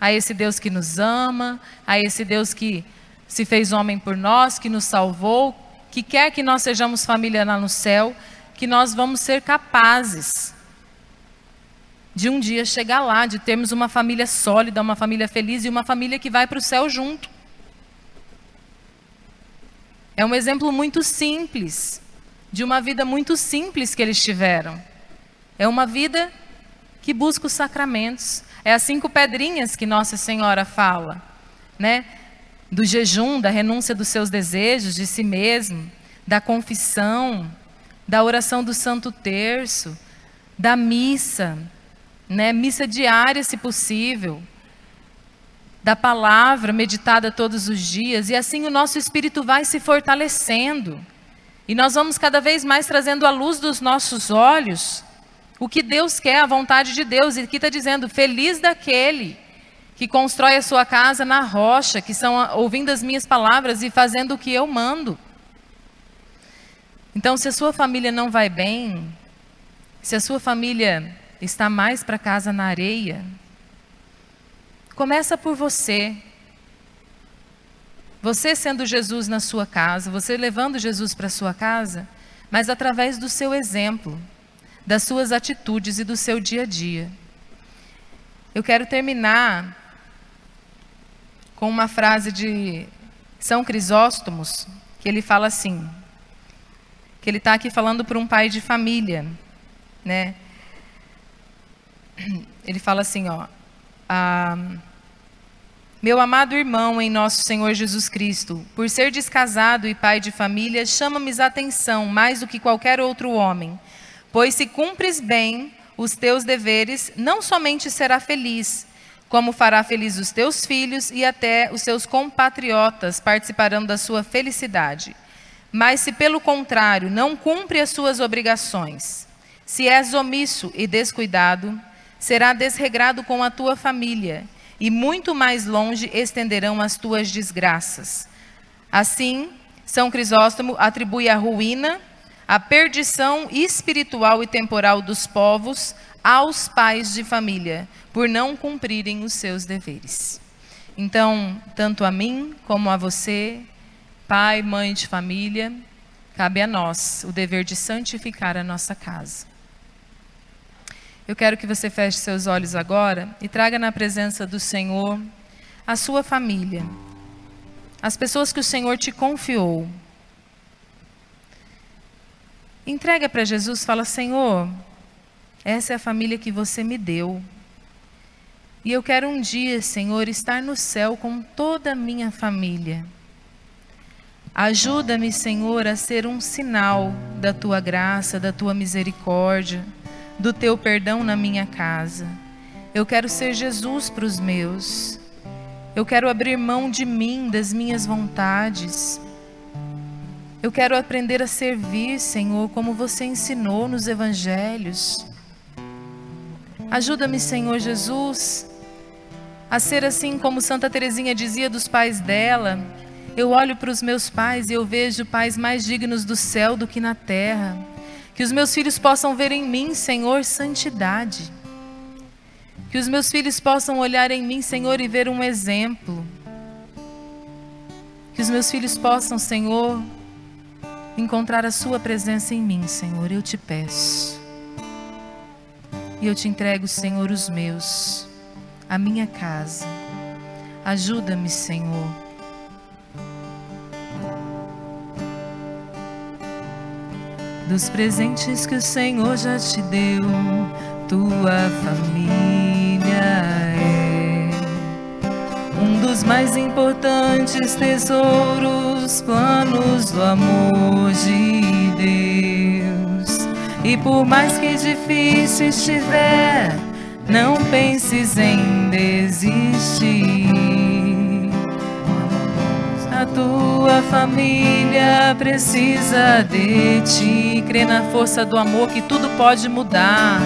a esse Deus que nos ama, a esse Deus que se fez homem por nós, que nos salvou, que quer que nós sejamos família lá no céu, que nós vamos ser capazes de um dia chegar lá, de termos uma família sólida, uma família feliz e uma família que vai para o céu junto. É um exemplo muito simples, de uma vida muito simples que eles tiveram. É uma vida que busca os sacramentos. É as cinco pedrinhas que Nossa Senhora fala, né? Do jejum, da renúncia dos seus desejos, de si mesmo, da confissão, da oração do Santo Terço, da missa, né? missa diária, se possível, da palavra meditada todos os dias, e assim o nosso espírito vai se fortalecendo. E nós vamos cada vez mais trazendo à luz dos nossos olhos o que Deus quer, a vontade de Deus. E aqui está dizendo: feliz daquele que constrói a sua casa na rocha, que são ouvindo as minhas palavras e fazendo o que eu mando. Então, se a sua família não vai bem, se a sua família está mais para casa na areia, começa por você. Você sendo Jesus na sua casa, você levando Jesus para sua casa, mas através do seu exemplo, das suas atitudes e do seu dia a dia. Eu quero terminar com uma frase de São Crisóstomos, que ele fala assim: que ele está aqui falando para um pai de família, né? Ele fala assim, ó, ah, meu amado irmão em nosso Senhor Jesus Cristo, por ser descasado e pai de família, chama-me atenção mais do que qualquer outro homem, pois se cumpres bem os teus deveres, não somente será feliz, como fará feliz os teus filhos e até os seus compatriotas participarão da sua felicidade. Mas se pelo contrário não cumpre as suas obrigações, se és omisso e descuidado, será desregrado com a tua família, e muito mais longe estenderão as tuas desgraças. Assim, São Crisóstomo atribui a ruína, a perdição espiritual e temporal dos povos aos pais de família, por não cumprirem os seus deveres. Então, tanto a mim como a você, pai, mãe de família, cabe a nós o dever de santificar a nossa casa. Eu quero que você feche seus olhos agora e traga na presença do Senhor a sua família, as pessoas que o Senhor te confiou. Entrega para Jesus, fala: Senhor, essa é a família que você me deu. E eu quero um dia, Senhor, estar no céu com toda a minha família. Ajuda-me, Senhor, a ser um sinal da tua graça, da tua misericórdia, do teu perdão na minha casa. Eu quero ser Jesus para os meus. Eu quero abrir mão de mim, das minhas vontades. Eu quero aprender a servir, Senhor, como você ensinou nos evangelhos. Ajuda-me, Senhor Jesus, a ser assim como Santa Teresinha dizia dos pais dela, eu olho para os meus pais e eu vejo pais mais dignos do céu do que na terra. Que os meus filhos possam ver em mim, Senhor, santidade. Que os meus filhos possam olhar em mim, Senhor, e ver um exemplo. Que os meus filhos possam, Senhor, encontrar a Sua presença em mim, Senhor. Eu te peço. E eu te entrego, Senhor, os meus, a minha casa. Ajuda-me, Senhor dos presentes que o Senhor já te deu, tua família é um dos mais importantes tesouros, planos do amor de Deus. E por mais que difícil estiver, não penses em desistir. A tua família precisa de ti. Crê na força do amor que tudo pode mudar.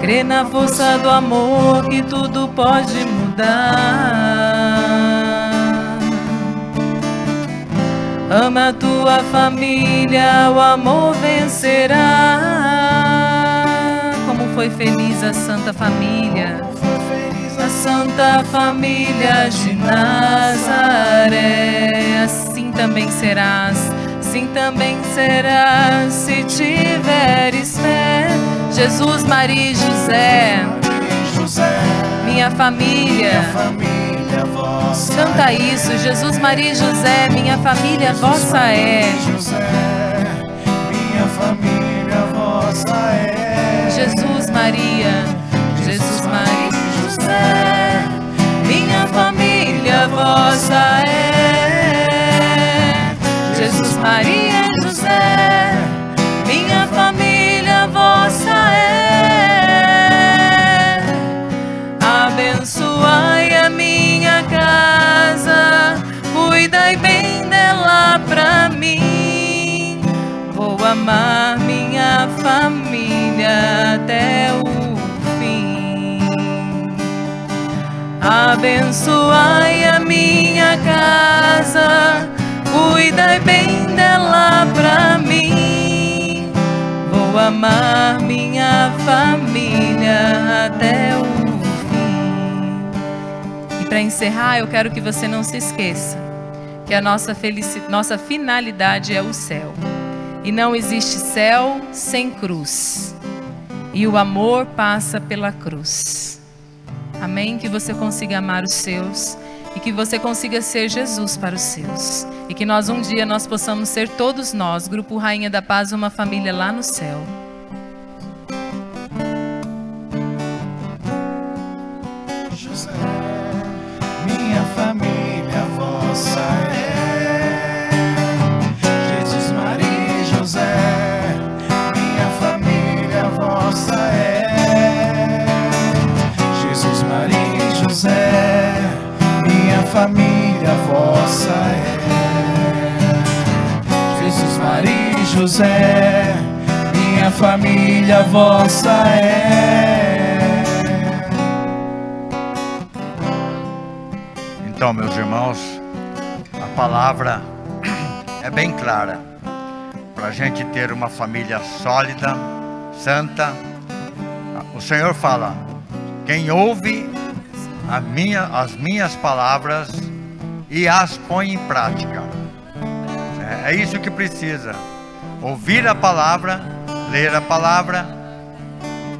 Crê na força do amor que tudo pode mudar. Ama a tua família, o amor vencerá. Foi feliz a Santa Família Santa Família de Nazaré. Assim também serás, assim também serás, se tiveres fé. Jesus, Maria e José, minha família. Canta isso, Jesus, Maria e José, minha família vossa é. Minha família Maria, Jesus, Maria e José, minha família vossa é. Jesus, Maria e José, minha família vossa é. Abençoai a minha casa, cuidai bem dela pra mim. Vou amar família até o fim. Abençoai a minha casa, cuidai bem dela pra mim. Vou amar minha família até o fim. E para encerrar, eu quero que você não se esqueça que a nossa, felicidade, nossa finalidade é o céu. E não existe céu sem cruz. E o amor passa pela cruz. Amém? Que você consiga amar os seus e que você consiga ser Jesus para os seus. E que nós um dia nós possamos ser todos nós, Grupo Rainha da Paz, uma família lá no céu. Família vossa é. Jesus, Maria e José, minha família vossa é. Então, meus irmãos, a palavra é bem clara. Para a gente ter uma família sólida, santa, o Senhor fala: quem ouve minha, as minhas palavras e as põe em prática. É, é isso que precisa: ouvir a palavra, ler a palavra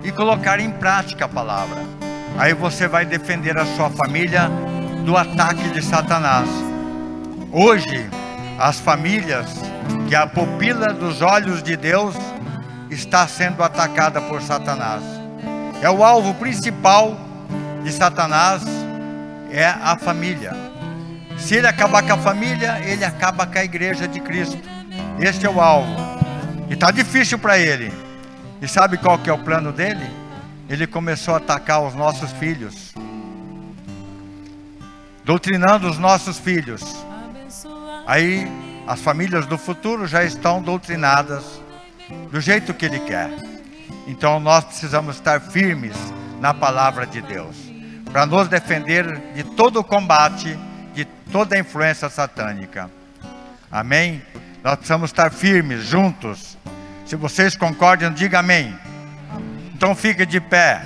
e colocar em prática a palavra. Aí você vai defender a sua família do ataque de Satanás. Hoje, as famílias que a pupila dos olhos de Deus está sendo atacada por Satanás. É o alvo principal de Satanás é a família. Se ele acabar com a família, ele acaba com a igreja de Cristo. Este é o alvo. E está difícil para ele. E sabe qual que é o plano dele? Ele começou a atacar os nossos filhos doutrinando os nossos filhos. Aí as famílias do futuro já estão doutrinadas do jeito que ele quer. Então nós precisamos estar firmes na palavra de Deus, para nos defender de todo o combate, de toda a influência satânica. Amém? Nós precisamos estar firmes, juntos. Se vocês concordam, diga amém. Então fique de pé.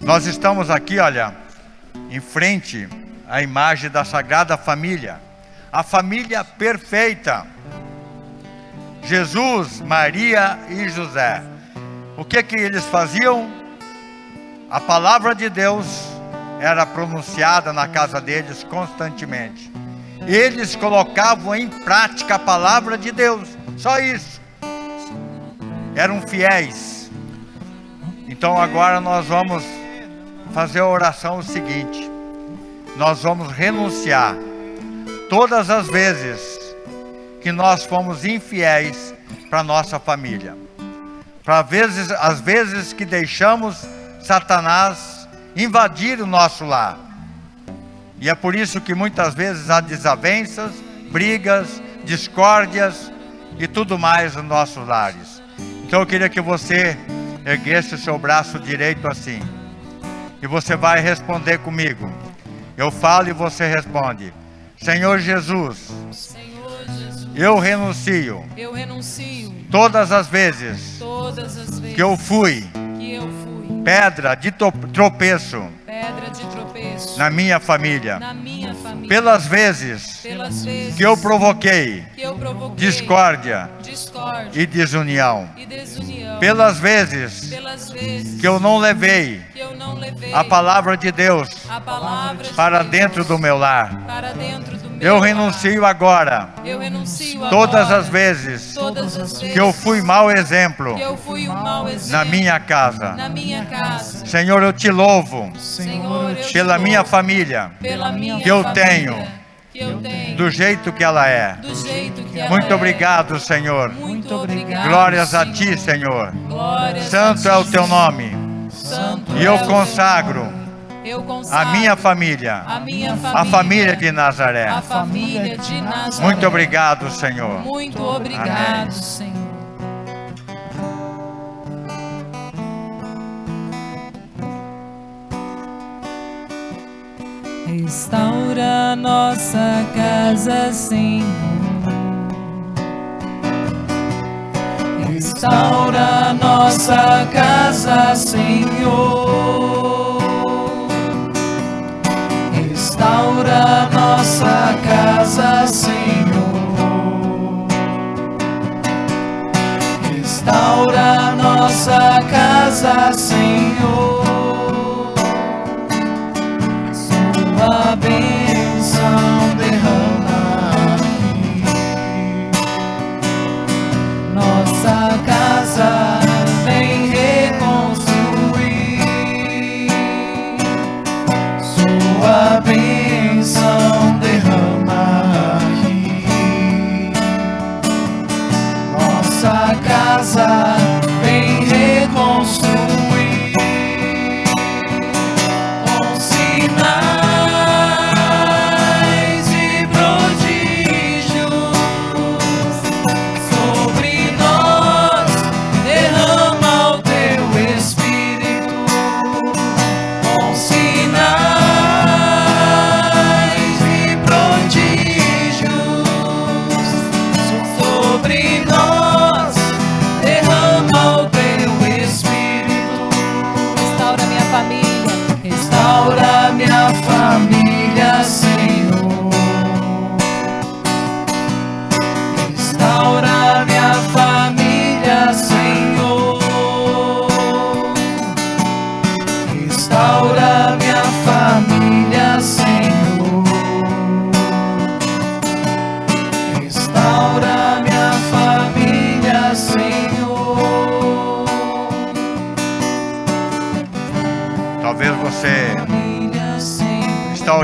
Nós estamos aqui, olha, em frente a imagem da Sagrada Família, a família perfeita. Jesus, Maria e José. O que que eles faziam? A palavra de Deus era pronunciada na casa deles constantemente. Eles colocavam em prática a palavra de Deus, só isso. Eram fiéis. Então agora nós vamos fazer a oração seguinte: nós vamos renunciar todas as vezes que nós fomos infiéis para nossa família. Para vezes, as vezes que deixamos Satanás invadir o nosso lar. E é por isso que muitas vezes há desavenças, brigas, discórdias e tudo mais nos nossos lares. Então eu queria que você erguesse o seu braço direito assim. E você vai responder comigo. Eu falo e você responde. Senhor Jesus, Senhor Jesus, eu renuncio eu renuncio todas as vezes todas as vezes que eu fui que eu fui pedra de tropeço pedra de tropeço na minha família, na minha família, pelas vezes pelas vezes que eu provoquei que eu provoquei discórdia discórdia e desunião, e desunião, pelas vezes pelas vezes que eu não levei eu não levei a palavra de Deus palavra de para Deus dentro do meu lar. para dentro do meu Eu renuncio agora eu renuncio todas agora, as vezes todas as vezes que eu fui mau exemplo fui um mau exemplo na minha casa. na minha casa Senhor, eu te louvo Senhor eu te pela louvo minha família, pela minha que eu família, tenho, tenho do jeito que ela é. do jeito que ela Muito é. obrigado, Senhor. Muito obrigado. Glórias a Senhor. ti, Senhor. Glórias Santo a é o ti, teu nome. Santo E é eu o teu consagro eu a minha família, a minha família, a família de Nazaré. a família de Nazaré. Muito obrigado, Senhor. Muito obrigado, Amém. Senhor. Restaura nossa casa, Senhor. Restaura nossa casa, Senhor. Restaura nossa casa, Senhor. Restaura nossa casa, Senhor. Sua bênção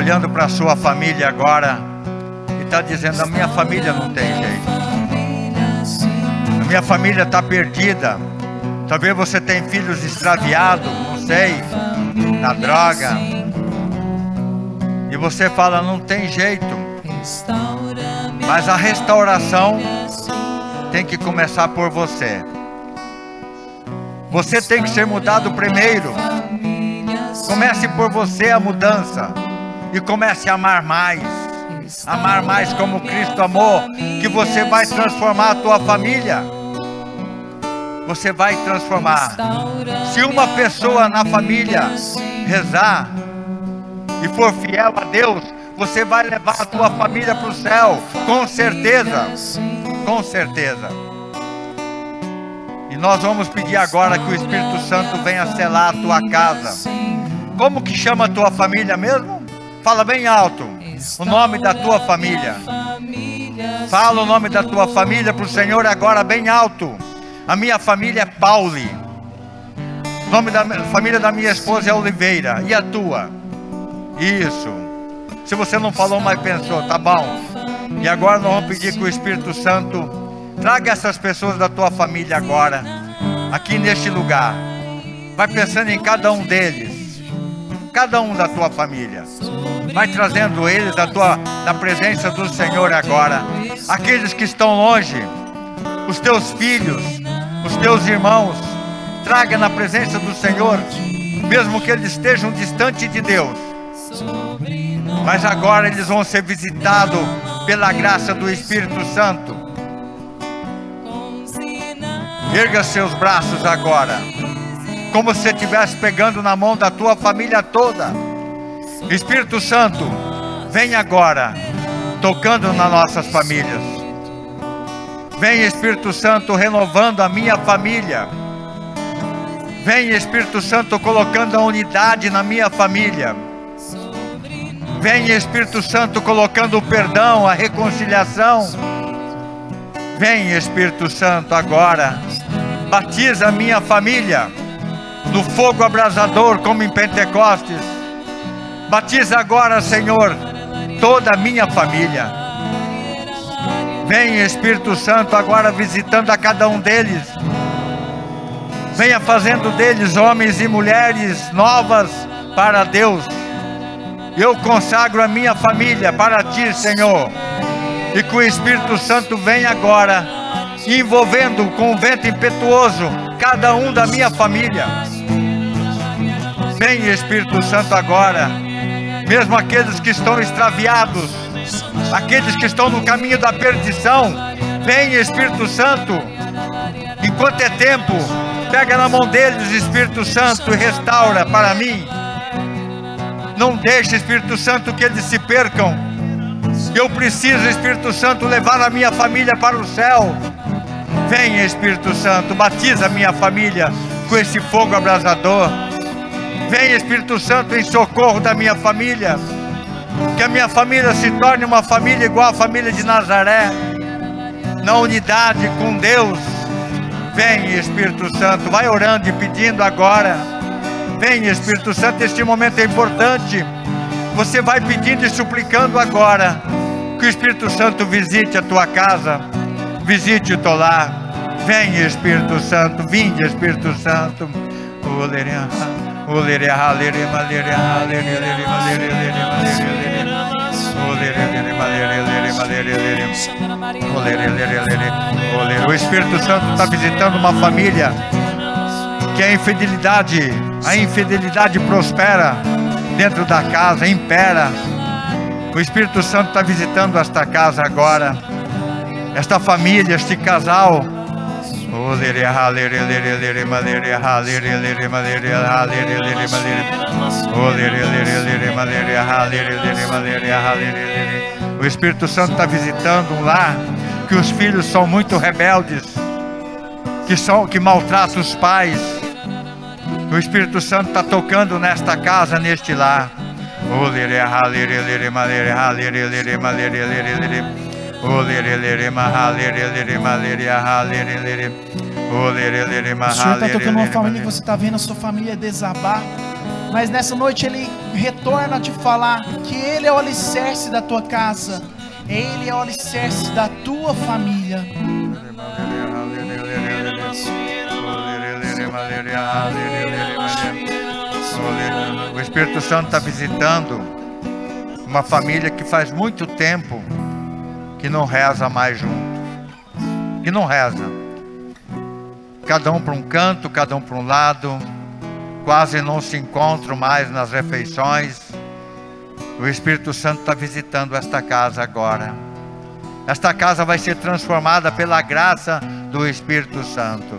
olhando para a sua família agora e está dizendo: a minha família não tem jeito. A minha família está perdida. Talvez você tenha filhos extraviados, não sei, na droga. E você fala, não tem jeito. Mas a restauração tem que começar por você. Você tem que ser mudado primeiro. Comece por você a mudança. E comece a amar mais. Amar mais como Cristo amou. Que você vai transformar a tua família. Você vai transformar. Se uma pessoa na família rezar e for fiel a Deus, você vai levar a tua família para o céu, com certeza, com certeza. E nós vamos pedir agora que o Espírito Santo venha selar a tua casa. Como que chama a tua família mesmo? Fala bem alto. O nome da tua família. Fala o nome da tua família para o Senhor agora bem alto. A minha família é Pauli. O nome da família da minha esposa é Oliveira. E a tua? Isso. Se você não falou, mas pensou, tá bom. E agora nós vamos pedir que o Espírito Santo traga essas pessoas da tua família agora, aqui neste lugar. Vai pensando em cada um deles, cada um da tua família. Vai trazendo eles da tua da presença do Senhor agora. Aqueles que estão longe, os teus filhos, os teus irmãos, traga na presença do Senhor, mesmo que eles estejam distante de Deus. Mas agora eles vão ser visitados pela graça do Espírito Santo. Erga seus braços agora, como se estivesse pegando na mão da tua família toda. Espírito Santo, vem agora, tocando nas nossas famílias. Vem Espírito Santo renovando a minha família. Vem Espírito Santo colocando a unidade na minha família. Vem Espírito Santo colocando o perdão, a reconciliação. Vem Espírito Santo agora. Batiza a minha família no fogo abrasador como em Pentecostes. Batiza agora, Senhor, toda a minha família. Vem Espírito Santo agora visitando a cada um deles. Venha fazendo deles homens e mulheres novas para Deus. Eu consagro a minha família para ti, Senhor. E que o Espírito Santo venha agora, envolvendo com o vento impetuoso cada um da minha família. Vem, Espírito Santo, agora, mesmo aqueles que estão extraviados, aqueles que estão no caminho da perdição. Vem, Espírito Santo, enquanto é tempo, pega na mão deles, Espírito Santo, e restaura para mim. Não deixe, Espírito Santo, que eles se percam. Eu preciso, Espírito Santo, levar a minha família para o céu. Venha, Espírito Santo, batiza a minha família com esse fogo abrasador. Venha, Espírito Santo, em socorro da minha família. Que a minha família se torne uma família igual à família de Nazaré, na unidade com Deus. Vem, Espírito Santo, vai orando e pedindo agora. Vem, Espírito Santo, este momento é importante. Você vai pedindo e suplicando agora que o Espírito Santo visite a tua casa, visite o teu lar. Vem, Espírito Santo, vinde, Espírito Santo. O Espírito Santo está visitando uma família que a infidelidade, a infidelidade prospera dentro da casa, impera. O Espírito Santo está visitando esta casa agora, esta família, este casal. O Espírito Santo está visitando um lar que os filhos são muito rebeldes, que são que maltratam os pais. O Espírito Santo está tocando nesta casa, neste lar. O Senhor está tocando uma família e você está vendo a sua família desabar. Mas nessa noite Ele retorna a te falar que Ele é o alicerce da tua casa. Ele é o alicerce da tua família. O Espírito Santo está visitando uma família que faz muito tempo que não reza mais junto. Que não reza. Cada um para um canto, cada um para um lado. Quase não se encontram mais nas refeições. O Espírito Santo está visitando esta casa agora. Esta casa vai ser transformada pela graça do Espírito Santo.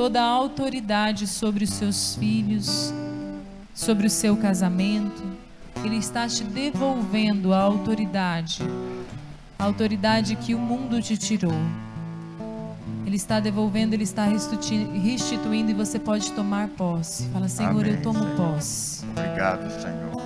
Toda a autoridade sobre os seus filhos, sobre o seu casamento, ele está te devolvendo a autoridade, a autoridade que o mundo te tirou. Ele está devolvendo, ele está restitui- restituindo e você pode tomar posse. Fala, Senhor, Amém, eu tomo Senhor. posse. Obrigado, Senhor.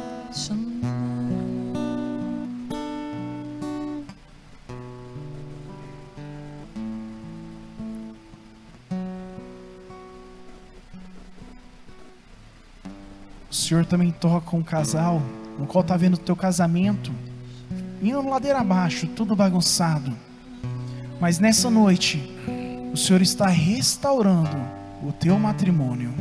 O Senhor também toca um casal no qual está vendo o teu casamento indo ladeira abaixo, tudo bagunçado. Mas nessa noite, o Senhor está restaurando o teu matrimônio.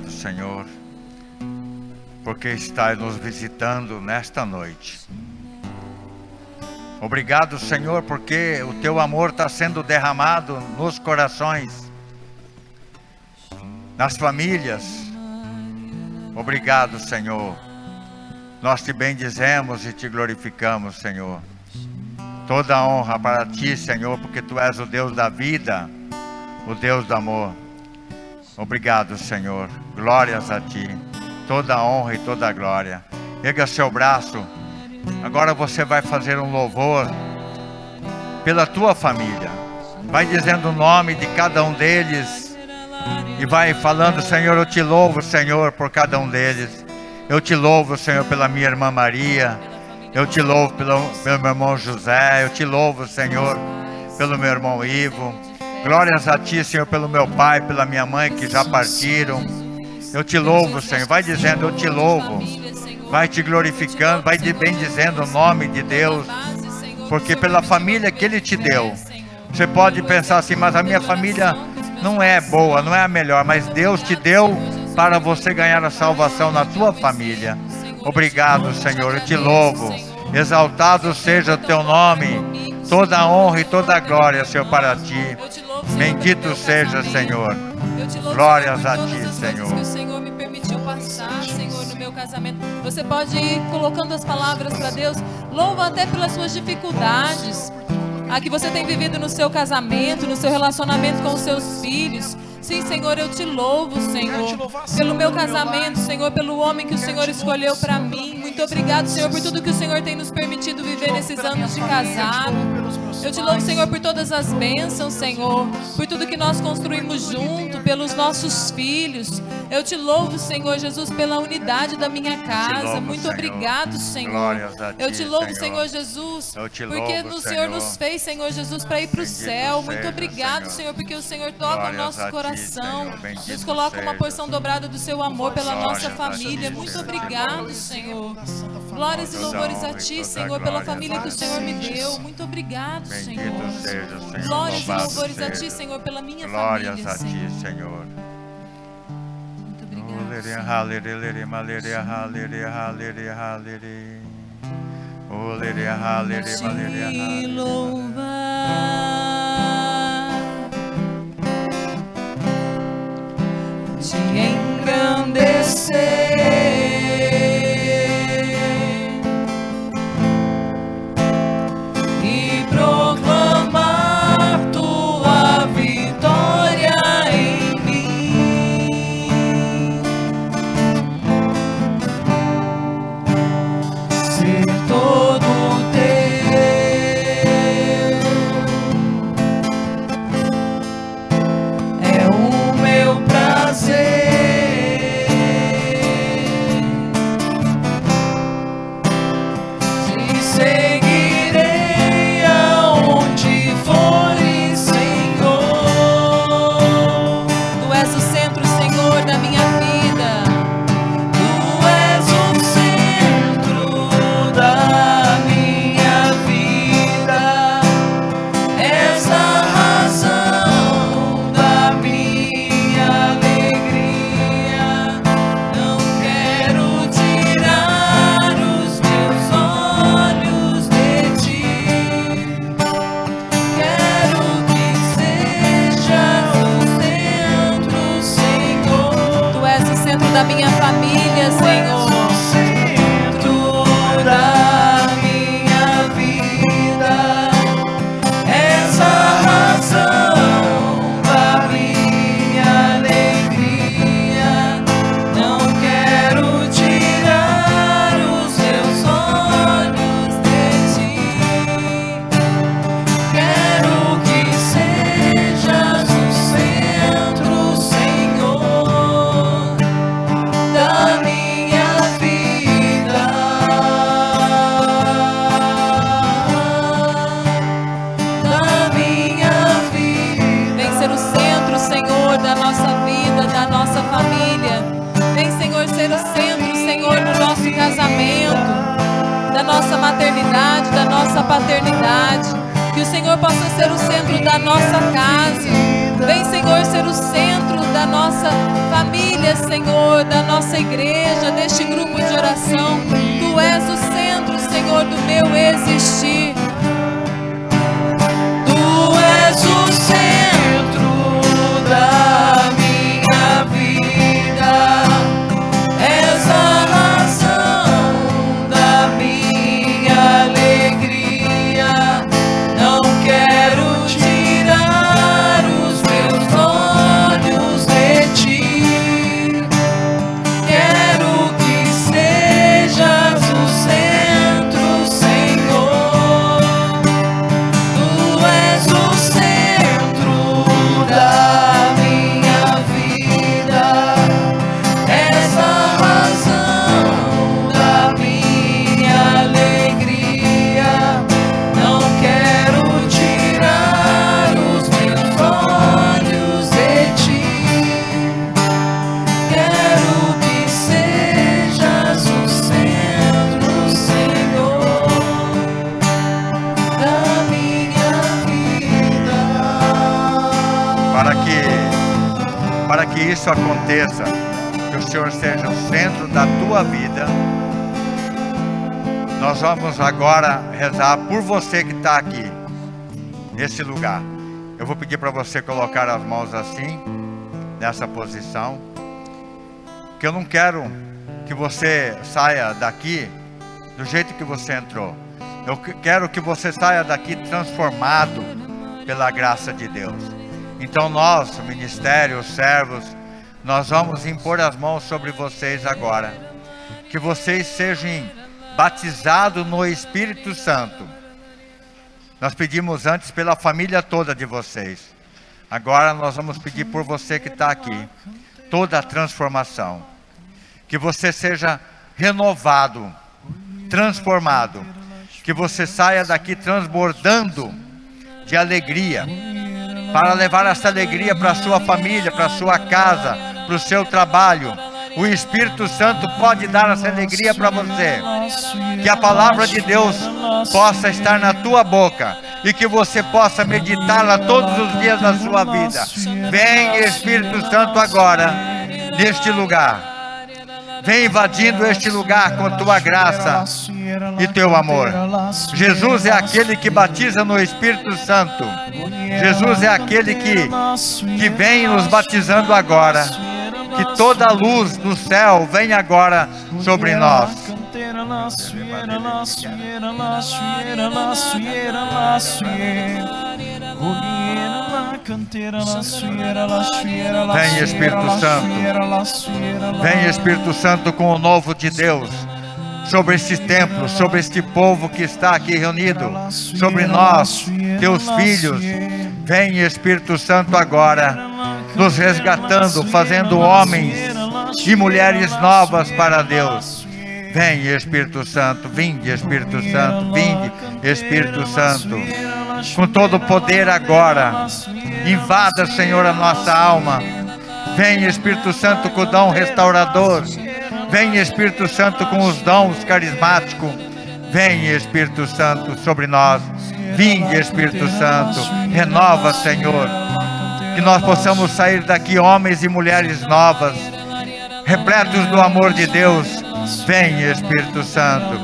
Obrigado, Senhor, porque está nos visitando nesta noite. Obrigado, Senhor, porque o teu amor está sendo derramado nos corações, nas famílias. Obrigado, Senhor. Nós te bendizemos e te glorificamos, Senhor. Toda honra para ti, Senhor, porque tu és o Deus da vida, o Deus do amor. Obrigado, Senhor. Glórias a Ti. Toda a honra e toda a glória. Erga seu braço Agora você vai fazer um louvor pela tua família. Vai dizendo o nome de cada um deles e vai falando, Senhor, eu te louvo, Senhor, por cada um deles. Eu te louvo, Senhor, pela minha irmã Maria. Eu te louvo pelo, pelo meu irmão José. Eu te louvo, Senhor, pelo meu irmão Ivo. Glórias a ti, Senhor, pelo meu pai, pela minha mãe que já partiram. Eu te louvo, Senhor. Vai dizendo, eu te louvo. Vai te glorificando, vai bem dizendo o nome de Deus. Porque pela família que Ele te deu. Você pode pensar assim, mas a minha família não é boa, não é a melhor, mas Deus te deu para você ganhar a salvação na tua família. Obrigado, Senhor, eu te louvo. Exaltado seja o teu nome. Toda a honra e toda a glória, Senhor, para ti. Bendito seja, Senhor. Glórias a ti, Senhor. Que o Senhor me permitiu passar, Senhor, no meu casamento. Você pode ir colocando as palavras para Deus. Louva até pelas suas dificuldades. A que você tem vivido no seu casamento, no seu relacionamento com os seus filhos. Sim, Senhor, eu te louvo, Senhor, pelo meu casamento, Senhor, pelo homem que o Senhor escolheu para mim. Muito obrigado, Senhor, por tudo que o Senhor tem nos permitido viver nesses anos de casado. Eu te louvo, Senhor, por todas as bênçãos, Senhor, por tudo que nós construímos junto, pelos nossos filhos. Eu te louvo, Senhor Jesus, pela unidade da minha casa. Muito obrigado, Senhor. Eu te louvo, Senhor. Jesus, porque o Senhor nos fez, Senhor Jesus, para ir para o céu. Muito obrigado, Senhor. Porque o Senhor toca o nosso coração. Bendito Nos coloca uma porção dobrada do seu amor pela nossa família. Muito obrigado, Senhor. Glórias e louvores a ti, Senhor, pela família que o. Senhor me deu. Muito obrigado, Senhor. Glórias e louvores a ti. Senhor, pela minha Glórias família, a ti, Senhor. Muito obrigado. Senhor. Te engrandecer Tu és o centro da minha família, Senhor. Nossa paternidade. Que o Senhor possa ser o centro da nossa casa. Vem, Senhor, ser o centro da nossa família, Senhor, da nossa igreja, deste grupo de oração. Tu és o centro, Senhor, do meu existir. Aconteça, que o Senhor seja o centro da tua vida. Nós vamos agora rezar por você que está aqui, nesse lugar. Eu vou pedir para você colocar as mãos assim, nessa posição, que eu não quero que você saia daqui do jeito que você entrou. Eu quero que você saia daqui transformado pela graça de Deus. Então nós, ministério, os servos, nós vamos impor as mãos sobre vocês agora. Que vocês sejam batizados no Espírito Santo. Nós pedimos antes pela família toda de vocês. Agora nós vamos pedir por você que está aqui. Toda a transformação. Que você seja renovado, transformado. Que você saia daqui transbordando de alegria. Para levar essa alegria para sua família, para sua casa, para o seu trabalho. O Espírito Santo pode dar essa alegria para você. Que a palavra de Deus possa estar na tua boca e que você possa meditá-la todos os dias da sua vida. Vem, Espírito Santo, agora neste lugar. Vem invadindo este lugar com tua graça e teu amor. Jesus é aquele que batiza no Espírito Santo. Jesus é aquele que, que vem nos batizando agora. Que toda a luz do céu venha agora sobre nós. Vem Espírito Santo. Vem Espírito Santo com o novo de Deus sobre este templo, sobre este povo que está aqui reunido, sobre nós, teus filhos. Vem Espírito Santo agora, nos resgatando, fazendo homens e mulheres novas para Deus. Vem Espírito Santo, vinde Espírito Santo, vinde Espírito Santo. Com todo o poder agora, invada, Senhor, a nossa alma. Vem Espírito Santo com o dom restaurador. Vem Espírito Santo com os dons carismáticos. Vem Espírito Santo sobre nós. Vinde Espírito Santo. Renova, Senhor. Que nós possamos sair daqui homens e mulheres novas, repletos do amor de Deus. Vem Espírito Santo.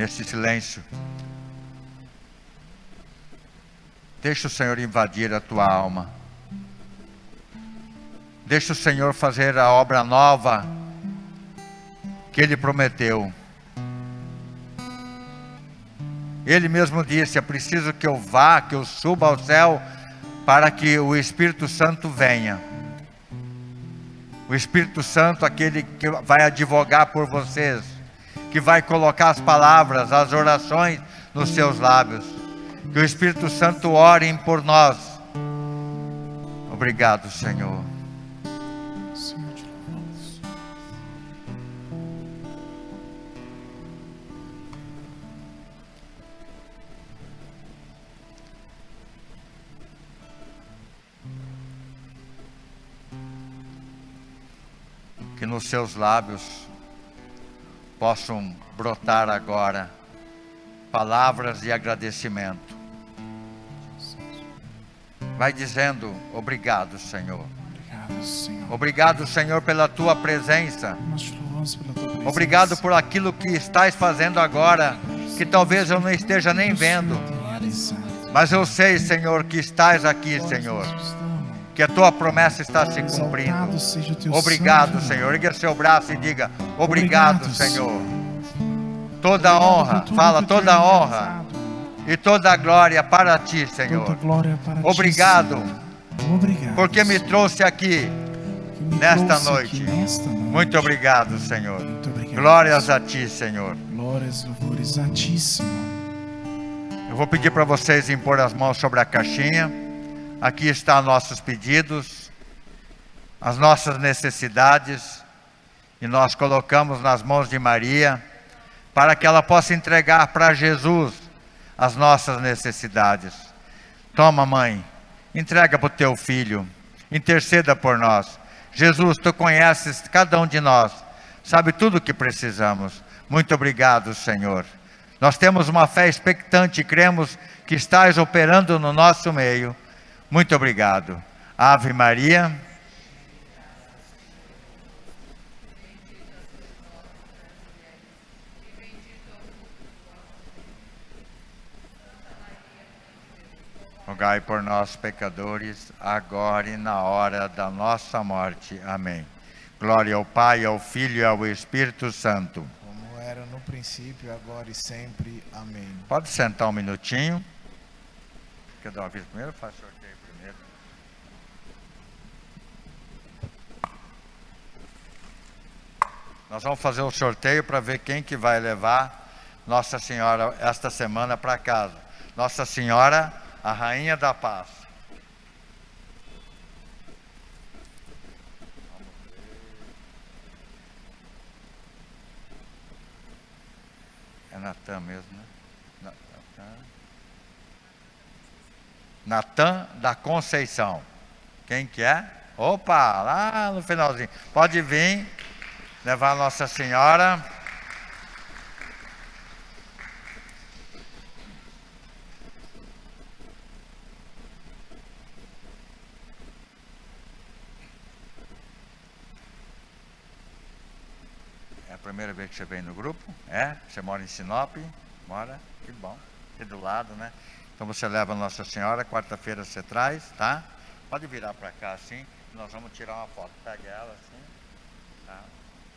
Nesse silêncio, deixa o Senhor invadir a tua alma. Deixa o Senhor fazer a obra nova que Ele prometeu. Ele mesmo disse: É preciso que eu vá, que eu suba ao céu, para que o Espírito Santo venha. O Espírito Santo, aquele que vai advogar por vocês, que vai colocar as palavras, as orações nos seus lábios. Que o Espírito Santo ore por nós. Obrigado, Senhor. que nos seus lábios possam brotar agora palavras de agradecimento. Vai dizendo: Obrigado, Senhor. Obrigado, Senhor. Obrigado, Senhor, pela tua presença. Nós te louvamos pela tua presença. Obrigado por aquilo que estás fazendo agora, que talvez eu não esteja nem vendo. Mas eu sei, Senhor, que estás aqui, Senhor. Que a tua promessa está se cumprindo. Obrigado, Senhor. Erga seu braço e diga: Obrigado, Senhor. Toda honra, fala toda honra e toda glória para ti, Senhor. Obrigado, porque me trouxe aqui. nesta noite. Muito obrigado, Senhor. Glórias a ti, Senhor. Glórias, louvores a ti, Senhor. Eu vou pedir para vocês impor as mãos sobre a caixinha. Aqui estão nossos pedidos, as nossas necessidades e nós colocamos nas mãos de Maria, para que ela possa entregar para Jesus as nossas necessidades. Toma, mãe, entrega para o teu filho, interceda por nós. Jesus, tu conheces cada um de nós, sabe tudo o que precisamos. Muito obrigado, Senhor. Nós temos uma fé expectante e cremos que estás operando no nosso meio. Muito obrigado. Ave Maria. Rogai por nós, pecadores, agora e na hora da nossa morte. Amém. Glória ao Pai, ao Filho e ao Espírito Santo. Como era no princípio, agora e sempre. Amém. Pode sentar um minutinho. Quer dar uma vez primeiro? Faz sorteio primeiro. Nós vamos fazer o sorteio para ver quem que vai levar Nossa Senhora esta semana para casa. Nossa Senhora, a Rainha da Paz. É Natan mesmo, né? Na- Natan. Natan da Conceição. Quem que é? Opa, lá no finalzinho. Pode vir levar Nossa Senhora. É a primeira vez que você vem no grupo? É? Você mora em Sinop? Mora? Que bom. Aqui do lado, né? Então você leva Nossa Senhora, quarta-feira você traz, tá? Pode virar para cá assim, nós vamos tirar uma foto. Pega ela assim, tá?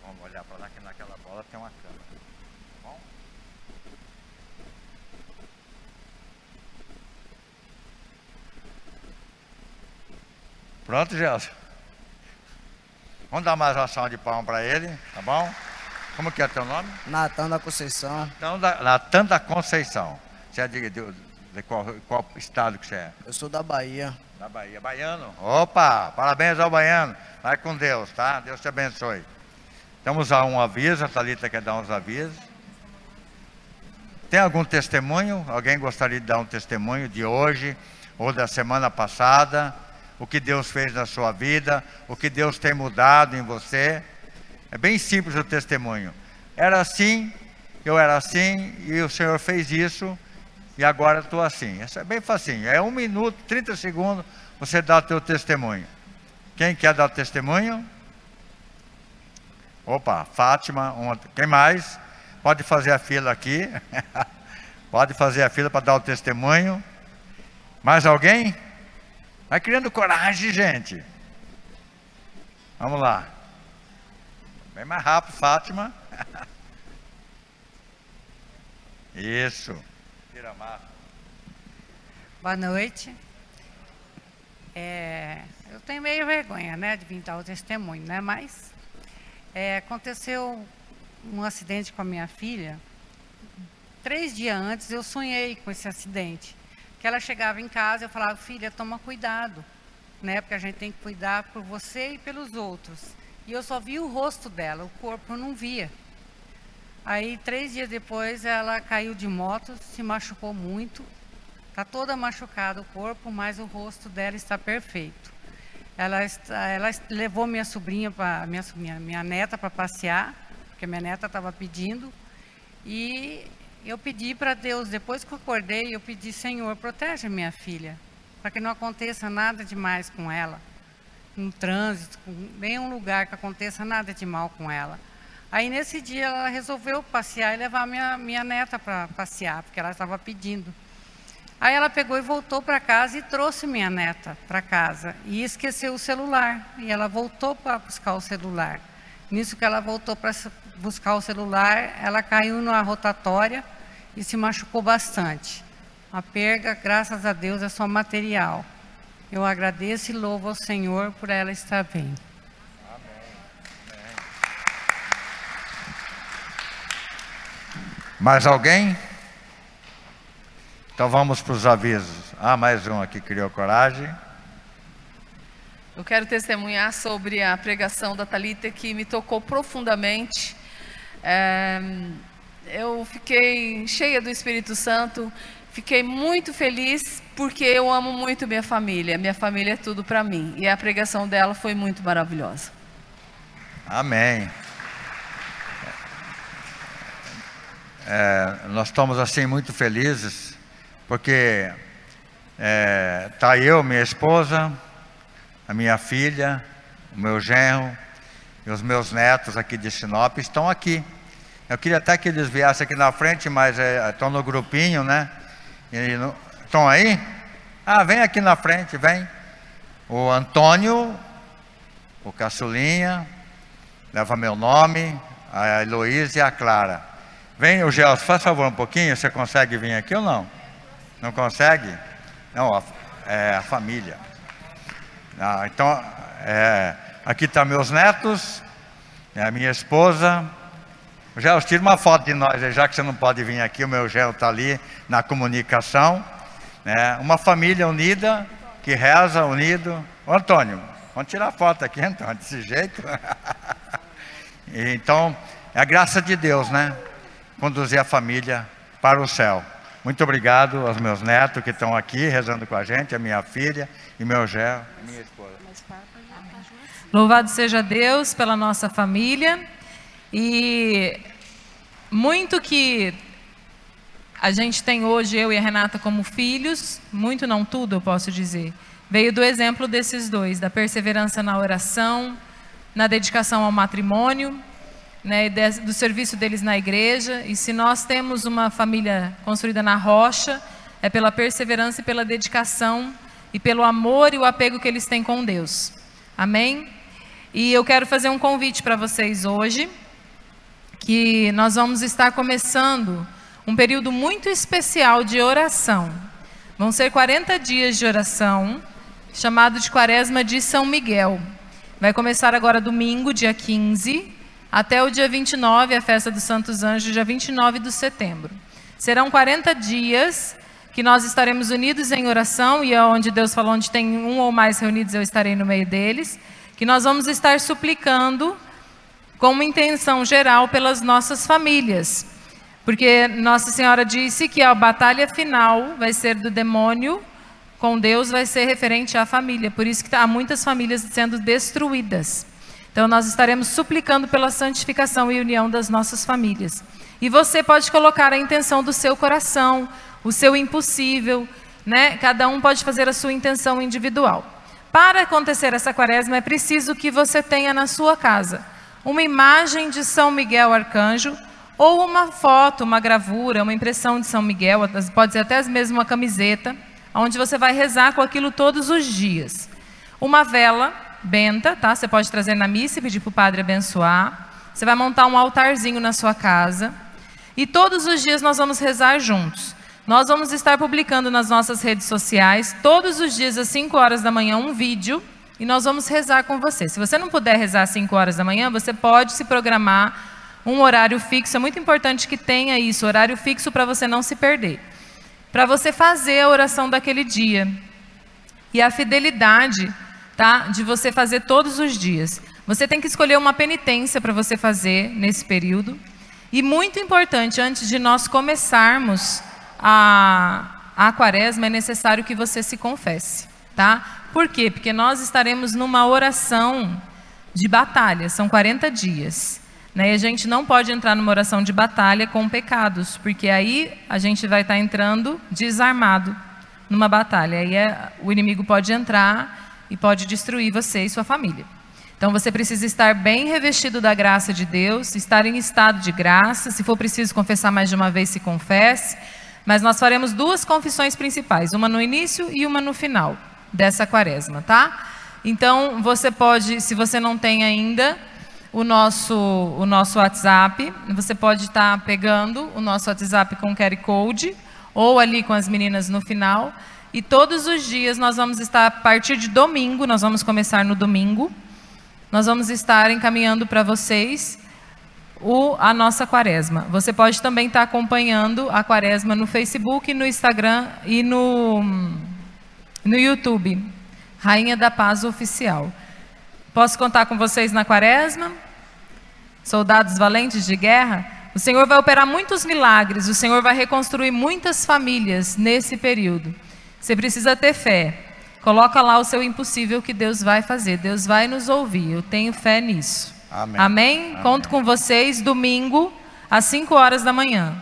Vamos olhar para lá que naquela bola tem uma câmera. Tá bom? Pronto, Gelson? Vamos dar mais uma de palmas para ele, tá bom? Como que é teu nome? Natan da Conceição. Então, da, Natan da Conceição. Você é de, de- de qual, qual estado que você é? Eu sou da Bahia. Da Bahia. Baiano? Opa! Parabéns ao baiano. Vai com Deus, tá? Deus te abençoe. Temos a um aviso, a Thalita quer dar uns avisos. Tem algum testemunho? Alguém gostaria de dar um testemunho de hoje ou da semana passada? O que Deus fez na sua vida? O que Deus tem mudado em você? É bem simples o testemunho. Era assim, eu era assim, e o Senhor fez isso, e agora estou assim. Isso é bem facinho. É um minuto, 30 segundos, você dá o teu testemunho. Quem quer dar testemunho? Opa, Fátima, uma- quem mais? Pode fazer a fila aqui. [laughs] Pode fazer a fila para dar o testemunho. Mais alguém? Vai criando coragem, gente. Vamos lá. Bem mais rápido, Fátima. [laughs] Isso. Tira a. Boa noite. É, eu tenho meio vergonha, né, de vir dar o testemunho, né, mas é, aconteceu um acidente com a minha filha. Três dias antes eu sonhei com esse acidente. Que ela chegava em casa e eu falava, filha, toma cuidado, né, porque a gente tem que cuidar por você e pelos outros. E eu só vi o rosto dela, o corpo eu não via. Aí, três dias depois, ela caiu de moto, se machucou muito. Está toda machucada o corpo, mas o rosto dela está perfeito. Ela, ela levou minha sobrinha, pra, minha, minha, minha neta para passear, porque minha neta estava pedindo. E eu pedi para Deus, depois que eu acordei, eu pedi, Senhor, protege minha filha, para que não aconteça nada demais com ela no trânsito, com nenhum lugar que aconteça nada de mal com ela. Aí nesse dia ela resolveu passear e levar minha, minha neta para passear, porque ela estava pedindo. Aí ela pegou e voltou para casa e trouxe minha neta para casa e esqueceu o celular. E ela voltou para buscar o celular. Nisso que ela voltou para buscar o celular, ela caiu numa rotatória e se machucou bastante. A perda, graças a Deus, é só material. Eu agradeço e louvo ao Senhor por ela estar bem. Mais alguém? Então vamos para os avisos. Ah, mais um aqui criou coragem. Eu quero testemunhar sobre a pregação da Talita que me tocou profundamente. É, eu fiquei cheia do Espírito Santo, fiquei muito feliz porque eu amo muito minha família. Minha família é tudo para mim e a pregação dela foi muito maravilhosa. Amém. É, nós estamos assim muito felizes porque é, tá eu, minha esposa, a minha filha, o meu genro e os meus netos aqui de Sinop estão aqui. Eu queria até que eles viessem aqui na frente, mas é, estão no grupinho, né? Estão aí? Ah, vem aqui na frente, vem. O Antônio, o Caçulinha, leva meu nome, a Heloísa e a Clara. Vem, o Gelson, faz favor um pouquinho, você consegue vir aqui ou não? Não consegue? Não, a, é, a família. Ah, então, é, aqui estão tá meus netos, é a minha esposa. Gelson, tira uma foto de nós, já que você não pode vir aqui, o meu gel está ali na comunicação. Né? Uma família unida, que reza unido. Ô, Antônio, vamos tirar foto aqui, [laughs] Antônio, desse jeito. [laughs] então, é a graça de Deus, né? Conduzir a família para o céu. Muito obrigado aos meus netos que estão aqui rezando com a gente, a minha filha e meu gel, minha esposa. Louvado seja Deus pela nossa família e muito que a gente tem hoje, eu e a Renata, como filhos, muito não tudo, eu posso dizer, veio do exemplo desses dois, da perseverança na oração, na dedicação ao matrimônio né, do serviço deles na igreja. E se nós temos uma família construída na rocha, é pela perseverança e pela dedicação e pelo amor e o apego que eles têm com Deus. Amém? E eu quero fazer um convite para vocês hoje, que nós vamos estar começando um período muito especial de oração. Vão ser 40 dias de oração, chamado de Quaresma de São Miguel. Vai começar agora domingo, dia 15, até o dia 29, a festa dos Santos Anjos, dia 29 de setembro. Serão 40 dias que nós estaremos unidos em oração, e é onde Deus falou, onde tem um ou mais reunidos, eu estarei no meio deles, que nós vamos estar suplicando com uma intenção geral pelas nossas famílias. Porque Nossa Senhora disse que a batalha final vai ser do demônio com Deus, vai ser referente à família. Por isso que há muitas famílias sendo destruídas. Então, nós estaremos suplicando pela santificação e união das nossas famílias. E você pode colocar a intenção do seu coração, o seu impossível, né? Cada um pode fazer a sua intenção individual. Para acontecer essa quaresma, é preciso que você tenha na sua casa uma imagem de São Miguel Arcanjo, ou uma foto, uma gravura, uma impressão de São Miguel, pode ser até mesmo uma camiseta, onde você vai rezar com aquilo todos os dias. Uma vela benta, tá? Você pode trazer na missa e pedir para o padre abençoar. Você vai montar um altarzinho na sua casa. E todos os dias nós vamos rezar juntos. Nós vamos estar publicando nas nossas redes sociais, todos os dias às 5 horas da manhã, um vídeo. E nós vamos rezar com você. Se você não puder rezar às 5 horas da manhã, você pode se programar um horário fixo. É muito importante que tenha isso, horário fixo para você não se perder. Para você fazer a oração daquele dia. E a fidelidade tá? De você fazer todos os dias. Você tem que escolher uma penitência para você fazer nesse período. E muito importante, antes de nós começarmos a, a quaresma, é necessário que você se confesse, tá? Por quê? Porque nós estaremos numa oração de batalha, são 40 dias. Né? E a gente não pode entrar numa oração de batalha com pecados, porque aí a gente vai estar entrando desarmado numa batalha. Aí é, o inimigo pode entrar e pode destruir você e sua família. Então você precisa estar bem revestido da graça de Deus, estar em estado de graça. Se for preciso confessar mais de uma vez, se confesse. Mas nós faremos duas confissões principais, uma no início e uma no final dessa quaresma, tá? Então você pode, se você não tem ainda o nosso, o nosso WhatsApp, você pode estar pegando o nosso WhatsApp com o QR Code ou ali com as meninas no final e todos os dias nós vamos estar, a partir de domingo, nós vamos começar no domingo, nós vamos estar encaminhando para vocês o, a nossa quaresma. Você pode também estar acompanhando a quaresma no Facebook, no Instagram e no, no YouTube. Rainha da Paz Oficial. Posso contar com vocês na quaresma? Soldados valentes de guerra? O Senhor vai operar muitos milagres, o Senhor vai reconstruir muitas famílias nesse período. Você precisa ter fé. Coloca lá o seu impossível que Deus vai fazer. Deus vai nos ouvir. Eu tenho fé nisso. Amém. Amém? Amém. Conto com vocês domingo às 5 horas da manhã.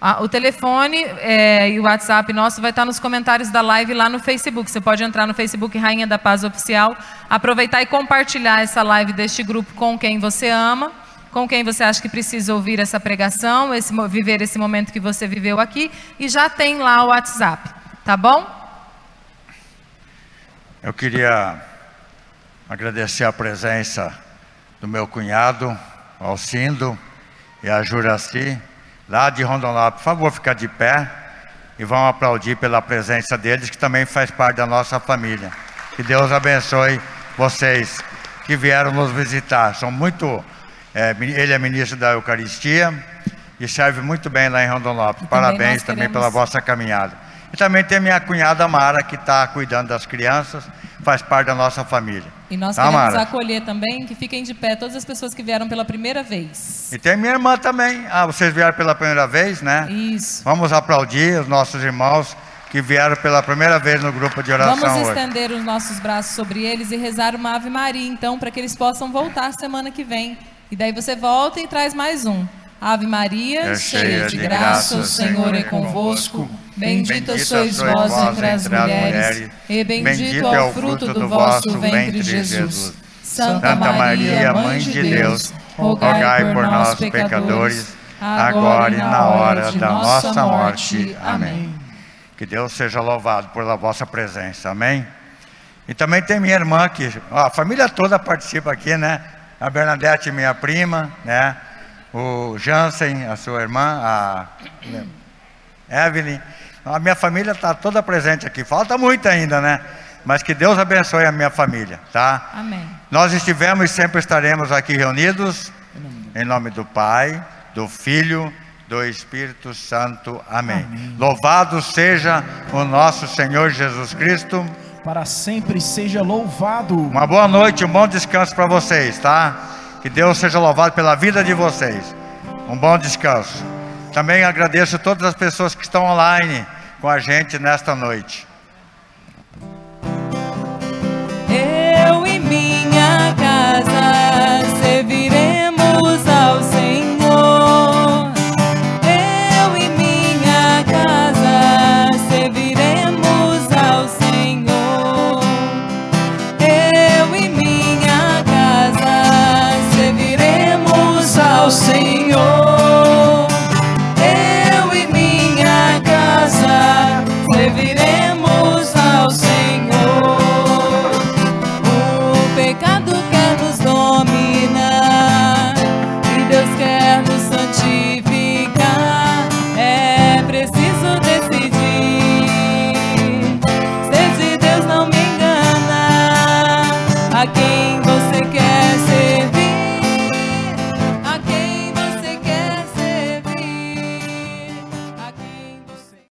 Ah, o telefone é, e o WhatsApp nosso vai estar nos comentários da live lá no Facebook. Você pode entrar no Facebook Rainha da Paz Oficial, aproveitar e compartilhar essa live deste grupo com quem você ama, com quem você acha que precisa ouvir essa pregação, esse, viver esse momento que você viveu aqui, e já tem lá o WhatsApp, tá bom? Eu queria agradecer a presença do meu cunhado, Alcindo, e a Juraci lá de Rondonópolis. Por favor, ficar de pé e vão aplaudir pela presença deles, que também faz parte da nossa família. Que Deus abençoe vocês que vieram nos visitar. São muito. É, ele é ministro da Eucaristia e serve muito bem lá em Rondonópolis. Também Parabéns também queremos... pela vossa caminhada. E também tem minha cunhada Mara, que está cuidando das crianças, faz parte da nossa família. E nós Tá, queremos Mara? acolher também, que fiquem de pé todas as pessoas que vieram pela primeira vez. E tem minha irmã também. Ah, vocês vieram pela primeira vez, né? Isso. Vamos aplaudir os nossos irmãos que vieram pela primeira vez no grupo de oração Vamos hoje. estender os nossos braços sobre eles e rezar uma Ave Maria, então, para que eles possam voltar semana que vem. E daí você volta e traz mais um. Ave Maria, É cheia de graça, o Senhor é convosco. Bendita sois vós entre as mulheres, e bendito é o fruto do vosso ventre, Jesus. Santa Maria, Mãe de Deus, rogai por nós, pecadores, agora e na hora da nossa morte. Amém. Que Deus seja louvado pela vossa presença. Amém. E também tem minha irmã que, ó, a família toda participa aqui, né? A Bernadette, minha prima, né? O Jansen, a sua irmã, a Evelyn. A minha família está toda presente aqui. Falta muito ainda, né? Mas que Deus abençoe a minha família, tá? Amém. Nós estivemos e sempre estaremos aqui reunidos em nome do Pai, do Filho, do Espírito Santo. Amém. Louvado seja o nosso Senhor Jesus Cristo. Para sempre seja louvado. Uma boa noite, um bom descanso para vocês, tá? Que Deus seja louvado pela vida de vocês. Um bom descanso. Também agradeço todas as pessoas que estão online com a gente nesta noite.